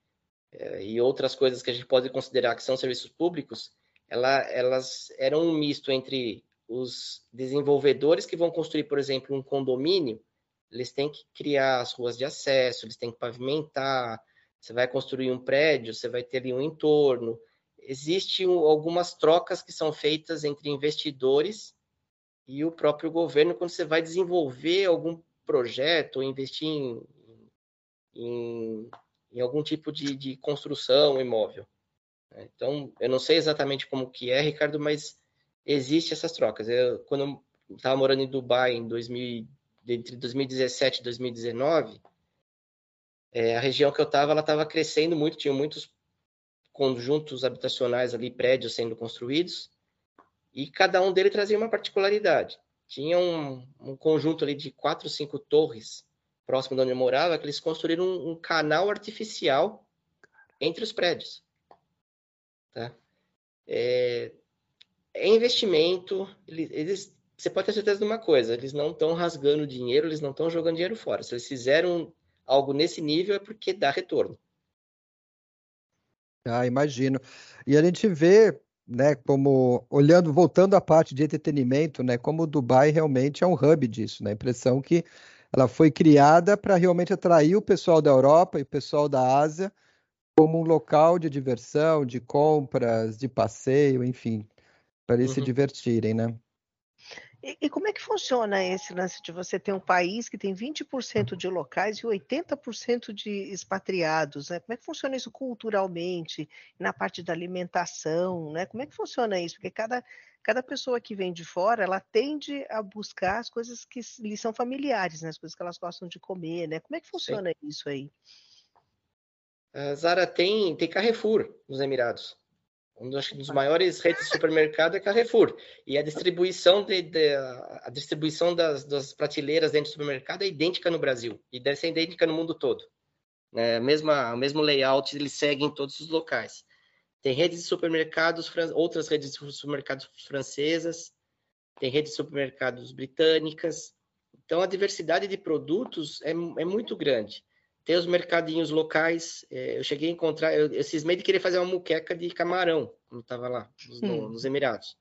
B: é, e outras coisas que a gente pode considerar que são serviços públicos, ela, elas eram um misto entre os desenvolvedores que vão construir, por exemplo, um condomínio, eles têm que criar as ruas de acesso, eles têm que pavimentar, você vai construir um prédio, você vai ter ali um entorno, existem algumas trocas que são feitas entre investidores e o próprio governo quando você vai desenvolver algum projeto ou investir em, em, em algum tipo de, de, construção imóvel. Então, eu não sei exatamente como que é, Ricardo, mas existe essas trocas. Eu, quando eu estava morando em Dubai em 2000, entre 2017 e 2019, é, a região que eu estava, ela estava crescendo muito, tinha muitos conjuntos habitacionais ali, prédios sendo construídos, e cada um deles trazia uma particularidade. Tinha um, um conjunto ali de quatro, cinco torres próximo de onde eu morava, que eles construíram um, um canal artificial entre os prédios. Tá? É, é investimento, eles, você pode ter certeza de uma coisa, eles não estão rasgando dinheiro, eles não estão jogando dinheiro fora. Se eles fizeram algo nesse nível, é porque dá retorno.
A: Ah, imagino. E a gente vê, né, como olhando, voltando à parte de entretenimento, né, como Dubai realmente é um hub disso, né? A impressão que ela foi criada para realmente atrair o pessoal da Europa e o pessoal da Ásia como um local de diversão, de compras, de passeio, enfim, para eles uhum. se divertirem, né?
E: E, e, como é que funciona esse lance de você ter um país que tem 20% de locais e 80% de expatriados? Né? Como é que funciona isso culturalmente, na parte da alimentação? Né? Como é que funciona isso? Porque cada, cada pessoa que vem de fora, ela tende a buscar as coisas que lhe são familiares, né? as coisas que elas gostam de comer. Né? Como é que funciona Sim. isso aí?
B: A Zara tem, tem Carrefour nos Emirados. Um dos, dos maiores redes de supermercado é Carrefour. E a distribuição, de, de a distribuição das, das, prateleiras dentro do supermercado é idêntica no Brasil. E deve ser idêntica no mundo todo. É, mesma, o mesmo layout ele segue em todos os locais. Tem redes de supermercados, outras redes de supermercados francesas, tem redes de supermercados britânicas. Então, a diversidade de produtos é, é muito grande. Tem os mercadinhos locais. É, eu cheguei a encontrar, eu, eu cismei de querer fazer uma muqueca de camarão, quando estava lá, nos, hum. nos, Emirados.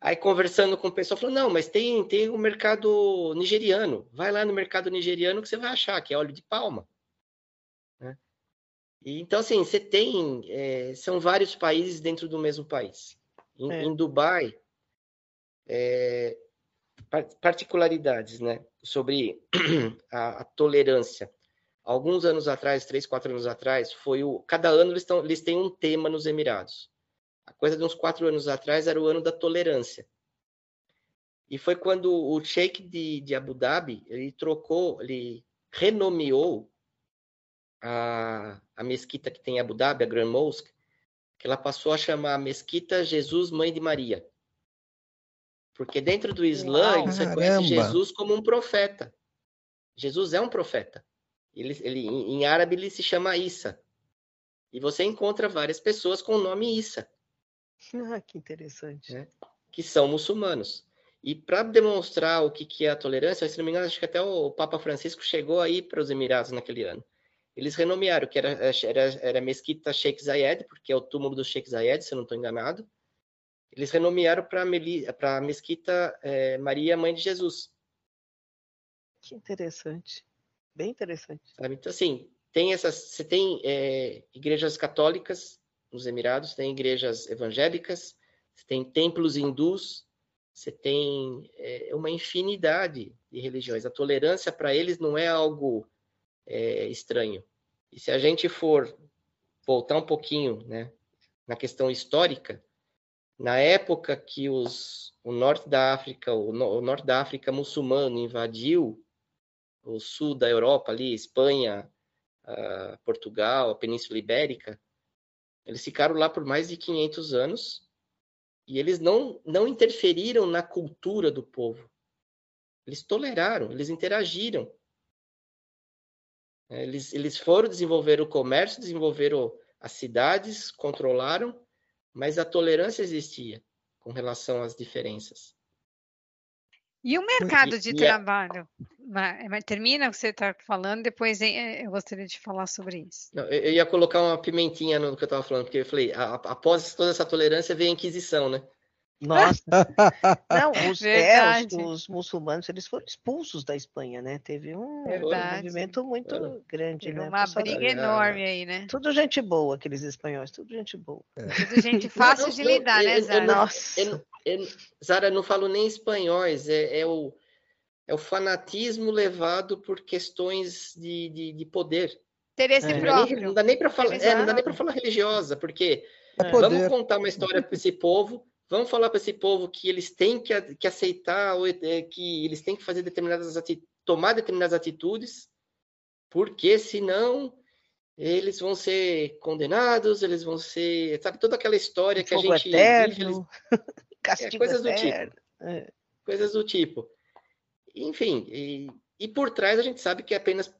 B: Aí, conversando com o pessoal, falou: não, mas tem, tem o mercado nigeriano. Vai lá no mercado nigeriano que você vai achar, que é óleo de palma. Né? E, então, assim, você tem. É, são vários países dentro do mesmo país. Em, é. em Dubai, é, particularidades, né? Sobre a, a tolerância alguns anos atrás, três, quatro anos atrás, foi o. Cada ano eles, tão, eles têm um tema nos Emirados. A coisa de uns quatro anos atrás era o ano da tolerância. E foi quando o Sheikh de, de Abu Dhabi ele trocou, ele renomeou a, a mesquita que tem em Abu Dhabi, a Grand Mosque, que ela passou a chamar a mesquita Jesus Mãe de Maria. Porque dentro do Islã, Uau, você conhece Jesus como um profeta. Jesus é um profeta. Ele, ele, em árabe ele se chama Issa. e você encontra várias pessoas com o nome Issa.
E: Ah, que interessante. Né?
B: Que são muçulmanos. E para demonstrar o que, que é a tolerância, se não me engano, acho que até o Papa Francisco chegou aí para os Emirados naquele ano. Eles renomearam, que era, era, era Mesquita Sheikh Zayed, porque é o túmulo do Sheikh Zayed, se eu não estou enganado. Eles renomearam para a Mesquita é, Maria Mãe de Jesus.
E: Que interessante. Bem interessante.
B: Sabe? Então, assim, tem essas, você tem é, igrejas católicas nos Emirados, tem igrejas evangélicas, você tem templos hindus, você tem é, uma infinidade de religiões. A tolerância para eles não é algo é, estranho. E se a gente for voltar um pouquinho né, na questão histórica, na época que os, o norte da África, o, o norte da África muçulmano invadiu o sul da Europa ali, Espanha, Portugal, a Península Ibérica, eles ficaram lá por mais de 500 anos e eles não, não interferiram na cultura do povo. Eles toleraram, eles interagiram. É, eles, eles foram desenvolver o comércio, desenvolveram as cidades, controlaram, mas a tolerância existia com relação às diferenças.
C: E o mercado de e, trabalho? Mas, termina o que você está falando, depois eu gostaria de falar sobre isso.
B: Não, eu ia colocar uma pimentinha no que eu estava falando, porque eu falei, após toda essa tolerância veio a Inquisição, né?
E: Nossa! Não, os, é, os, os, muçulmanos eles foram expulsos da Espanha, né? Teve um, um movimento muito é. grande, Teve
C: né? Uma briga enorme aí, né?
E: Tudo gente boa, aqueles espanhóis, tudo gente boa.
C: É. Tudo gente fácil de lidar, né, Zara?
B: Nossa! Eu, eu, Zara, não falo nem espanhóis, é, é, o, é o fanatismo levado por questões de, de, de poder.
C: Interesse é. próprio.
B: Não dá nem para falar, é, não dá nem para falar religiosa, porque vamos contar uma história para esse povo Vamos falar para esse povo que eles têm que, que aceitar, é, que eles têm que fazer determinadas tomar determinadas atitudes, porque senão eles vão ser condenados, eles vão ser, sabe, toda aquela história que a gente
E: vive, eles...
B: é, coisas do tipo, é. coisas do tipo. Enfim, e, e, por trás a gente sabe que é apenas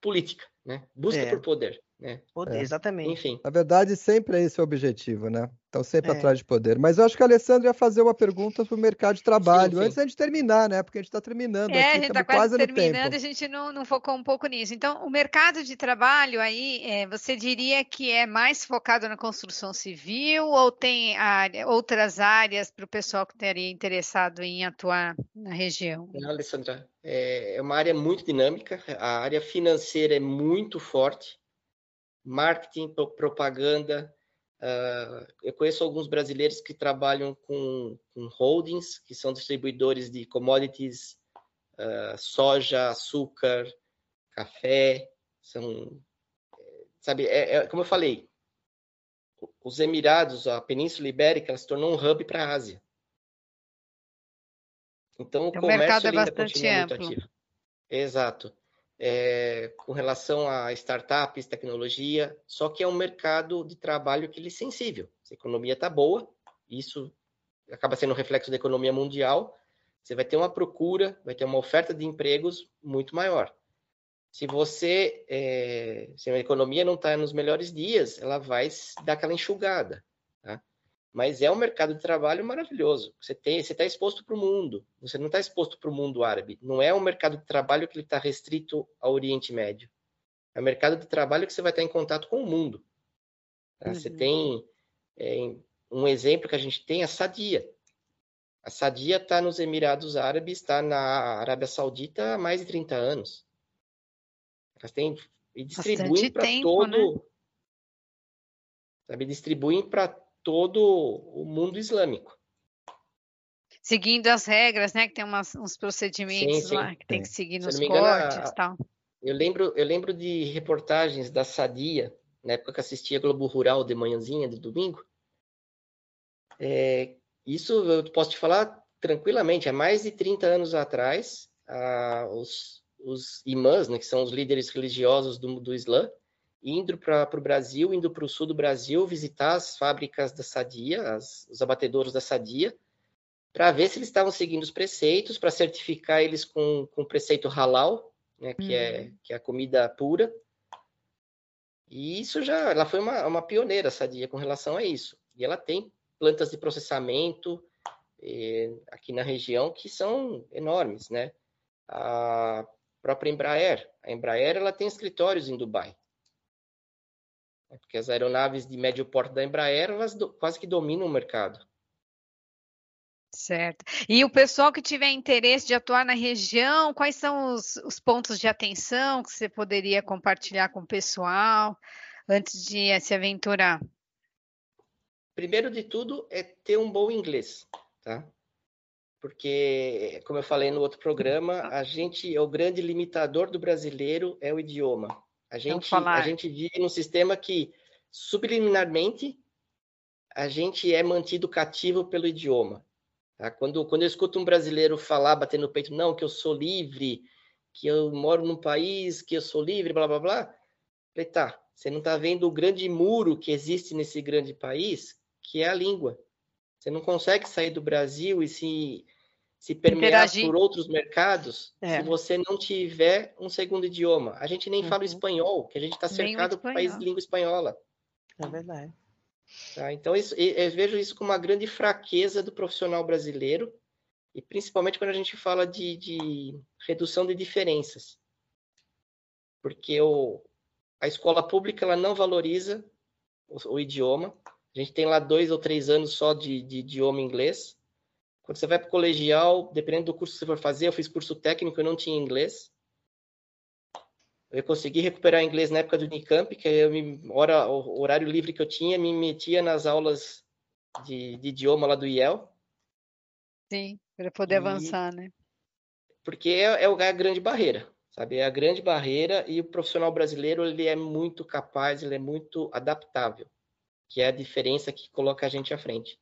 B: política, né? Busca é. por poder. Né?
E: Poder, é. exatamente.
B: Enfim.
A: Na verdade, sempre é esse o objetivo, né? Estão sempre é. atrás de poder. Mas eu acho que a Alessandra ia fazer uma pergunta sobre o mercado de trabalho, sim, sim. antes da gente terminar, né? Porque a gente está terminando.
C: É,
A: aqui,
C: a gente está quase, quase terminando, a gente não, não, focou um pouco nisso. Então, o mercado de trabalho aí, é, você diria que é mais focado na construção civil ou tem área, outras áreas para o pessoal que estaria interessado em atuar na região?
B: Não, Alessandra, é, é uma área muito dinâmica, a área financeira é muito forte marketing, propaganda. Uh, eu conheço alguns brasileiros que trabalham com, com, holdings, que são distribuidores de commodities, uh, soja, açúcar, café. São, sabe, é, é, como eu falei, os Emirados, a Península Ibérica, ela se tornou um hub para a Ásia. Então, então, o comércio o mercado é bastante amplo. Exato é, com relação a startups, tecnologia, só que é um mercado de trabalho que ele é sensível. Se a economia está boa, isso acaba sendo um reflexo da economia mundial, você vai ter uma procura, vai ter uma oferta de empregos muito maior. Se você, é, se a economia não está nos melhores dias, ela vai dar aquela enxugada. Mas é um mercado de trabalho maravilhoso. Você tem, você está exposto para o mundo. Você não está exposto para o mundo árabe. Não é um mercado de trabalho que está restrito ao Oriente Médio. É um mercado de trabalho que você vai estar em contato com o mundo. Tá? Uhum. Você tem é, um exemplo que a gente tem a Sadia. A Sadia está nos Emirados Árabes, está na Arábia Saudita há mais de 30 anos. Elas têm e distribuem para todo, né? sabe, distribuem para todo o mundo islâmico.
C: Seguindo as regras, né? Que tem umas, uns procedimentos sim, sim. lá que tem que seguir nos cortes e tal.
B: Eu lembro, eu lembro de reportagens da Sadia, na época que assistia Globo Rural de manhãzinha, de domingo. É, isso eu posso te falar tranquilamente, há mais de 30 anos atrás, ah, os, os imãs, né, que são os líderes religiosos do, do Islã, indo para o Brasil, indo para o sul do Brasil, visitar as fábricas da Sadia, as, os abatedouros da Sadia, para ver se eles estavam seguindo os preceitos, para certificar eles com, com o preceito halal, né, que, é, é, que é a comida pura. E isso já, ela foi uma, uma pioneira, Sadia, com relação a isso. E ela tem plantas de processamento eh, aqui na região que são enormes, né? A própria Embraer, a Embraer ela tem escritórios em Dubai. Porque as aeronaves de médio porte da Embraer, elas quase que dominam o mercado.
C: Certo. E o pessoal que tiver interesse de atuar na região, quais são os, os pontos de atenção que você poderia compartilhar com o pessoal antes de se aventurar?
B: Primeiro de tudo é ter um bom inglês, tá? Porque, como eu falei no outro programa, a gente, o grande limitador do brasileiro é o idioma. A gente, a gente vive num sistema que, subliminarmente, a gente é mantido cativo pelo idioma. Tá? Quando, quando eu escuto um brasileiro falar, bater no peito, não, que eu sou livre, que eu moro num país, que eu sou livre, blá, blá, blá. Falei, tá, você não está vendo o grande muro que existe nesse grande país, que é a língua. Você não consegue sair do Brasil e se, se permear Interagir. por outros mercados é. se você não tiver um segundo idioma. A gente nem uhum. fala espanhol, que a gente está cercado por país de língua espanhola.
E: É verdade.
B: Tá? Então, isso, eu vejo isso como uma grande fraqueza do profissional brasileiro, e principalmente quando a gente fala de, de redução de diferenças. Porque o, a escola pública ela não valoriza o, o, idioma. A gente tem lá dois ou três anos só de, de idioma inglês. Quando você vai para o colegial, dependendo do curso que você for fazer, eu fiz curso técnico e não tinha inglês. Eu consegui recuperar inglês na época do Unicamp, que eu me, hora, o horário livre que eu tinha, me metia nas aulas de, de idioma lá do IEL.
C: Sim, para poder e, avançar, né?
B: Porque é, é, a grande barreira, sabe? É a grande barreira e o profissional brasileiro ele é muito capaz, ele é muito adaptável, que é a diferença que coloca a gente à frente.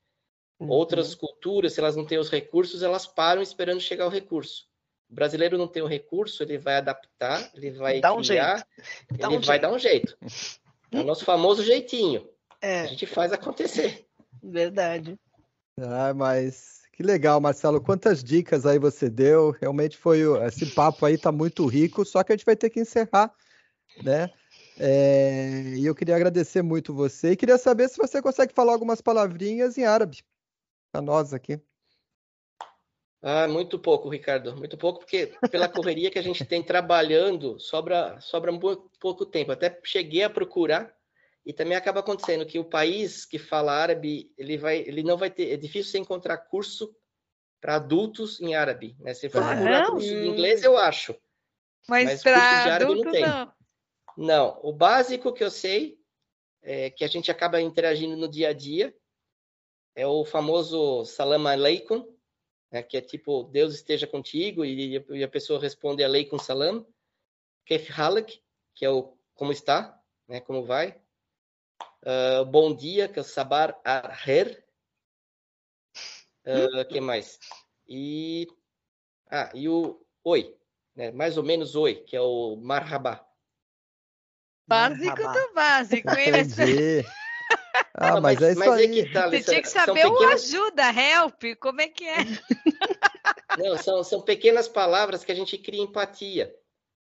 B: Uhum. Outras culturas, se elas não têm os recursos, elas param esperando chegar o recurso. O brasileiro não tem o recurso, ele vai adaptar, ele vai
E: Dá um criar,
B: ele um vai jeito. dar um jeito. É o nosso famoso jeitinho. É. A gente faz acontecer.
E: Verdade.
A: Ah, mas que legal, Marcelo. Quantas dicas aí você deu? Realmente foi esse papo aí tá muito rico. Só que a gente vai ter que encerrar, né? É, e eu queria agradecer muito você e queria saber se você consegue falar algumas palavrinhas em árabe para nós aqui.
B: Ah, muito pouco, Ricardo, muito pouco, porque pela correria que a gente tem trabalhando, sobra, sobra um pouco tempo. Até cheguei a procurar e também acaba acontecendo que o país que fala árabe, ele vai, ele não vai ter, é difícil você encontrar curso para adultos em árabe, né? Se for ah, procurar curso de inglês, eu acho.
C: Mas, mas para adulto não tem. Não.
B: não, o básico que eu sei é que a gente acaba interagindo no dia a dia é o famoso salam aleikum, né, que é tipo Deus esteja contigo e, e a pessoa responde a lei com salam. Kef halak, que é o como está, né, como vai. Uh, bom dia, que é o sabar arher. Uh, que mais? E ah, e o oi, né, mais ou menos oi, que é o marhaba.
C: Básico do básico, hein?
A: Ah, mas, mas, é isso mas aí.
C: É que tá, Você tinha que saber o ajuda, help, como é que é?
B: Não, são, são pequenas palavras que a gente cria empatia.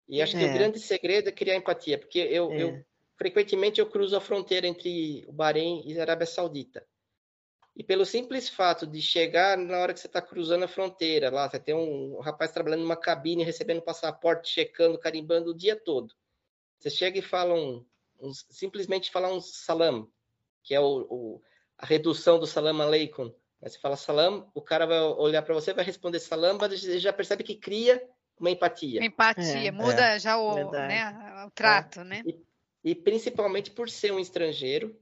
B: E acho é. que o é. grande segredo é criar empatia, porque eu, é. eu frequentemente eu cruzo a fronteira entre o Bahrein e a Arábia Saudita. E pelo simples fato de chegar na hora que você está cruzando a fronteira, lá você tem um rapaz trabalhando numa cabine, recebendo passaporte, checando, carimbando o dia todo. Você chega e fala um, um simplesmente fala um salam, que é o, o, a redução do salam aleikum. Você fala salam, o cara vai olhar para você, vai responder salam, mas ele já percebe que cria uma empatia.
C: Empatia, é, muda é, já o, né, o trato, né?
B: E, e, principalmente por ser um estrangeiro,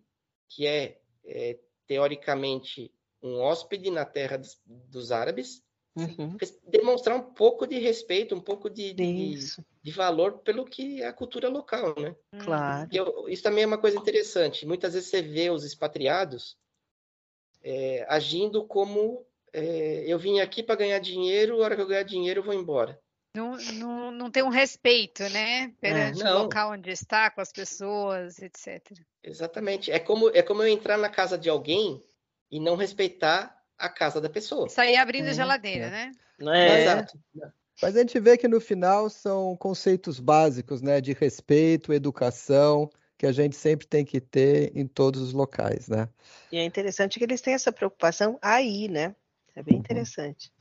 B: que é, é teoricamente um hóspede na terra dos, dos árabes, Uhum. Demonstrar um pouco de respeito, um pouco de, de, de, valor pelo que é a cultura local, né?
E: Claro.
B: Eu, isso também é uma coisa interessante. Muitas vezes você vê os expatriados é, agindo como é, eu vim aqui para ganhar dinheiro, a hora que eu ganhar dinheiro eu vou embora.
C: Não, não, não tem um respeito, né? Perante o local onde está, com as pessoas, etc.
B: Exatamente. É como, é como eu entrar na casa de alguém e não respeitar a casa da pessoa.
C: Sair abrindo é, geladeira, é. né?
B: É. Exato.
A: Mas a gente vê que no final são conceitos básicos, né? De respeito, educação, que a gente sempre tem que ter em todos os locais, né?
E: E é interessante que eles têm essa preocupação aí, né? É bem uhum. interessante.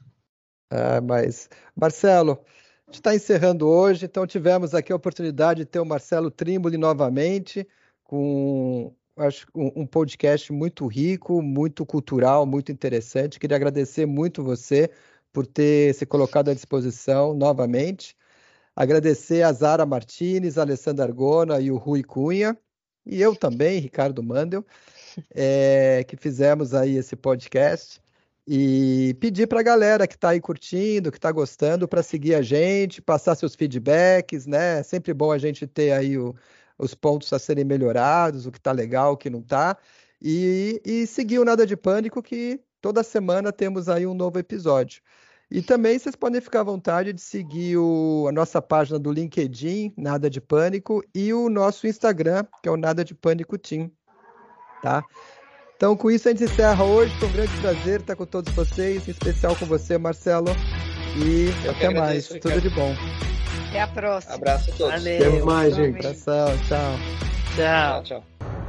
A: É, mas, Marcelo, a gente está encerrando hoje, então tivemos aqui a oportunidade de ter o Marcelo Trimboli novamente, com acho, um, podcast muito rico, muito cultural, muito interessante. Queria agradecer muito você por ter se colocado à disposição novamente. Agradecer a Zara Martinez, a Alessandra Argona e o Rui Cunha, e eu também, Ricardo Mandel, é, que fizemos aí esse podcast. E pedir para a galera que está aí curtindo, que está gostando, para seguir a gente, passar seus feedbacks, né? É sempre bom a gente ter aí o, os pontos a serem melhorados, o que está legal, o que não está. E, e seguir o Nada de Pânico, que toda semana temos aí um novo episódio. E também vocês podem ficar à vontade de seguir o, a nossa página do LinkedIn, Nada de Pânico, e o nosso Instagram, que é o Nada de Pânico Team. Tá? Então, com isso, a gente encerra hoje. Foi um grande prazer estar com todos vocês, em especial com você, Marcelo. E Eu até mais. Tudo de bom.
C: Até a próxima.
B: Abraço a todos.
A: Valeu. Até mais, gente. Abração. Tchau.
E: Tchau. tchau.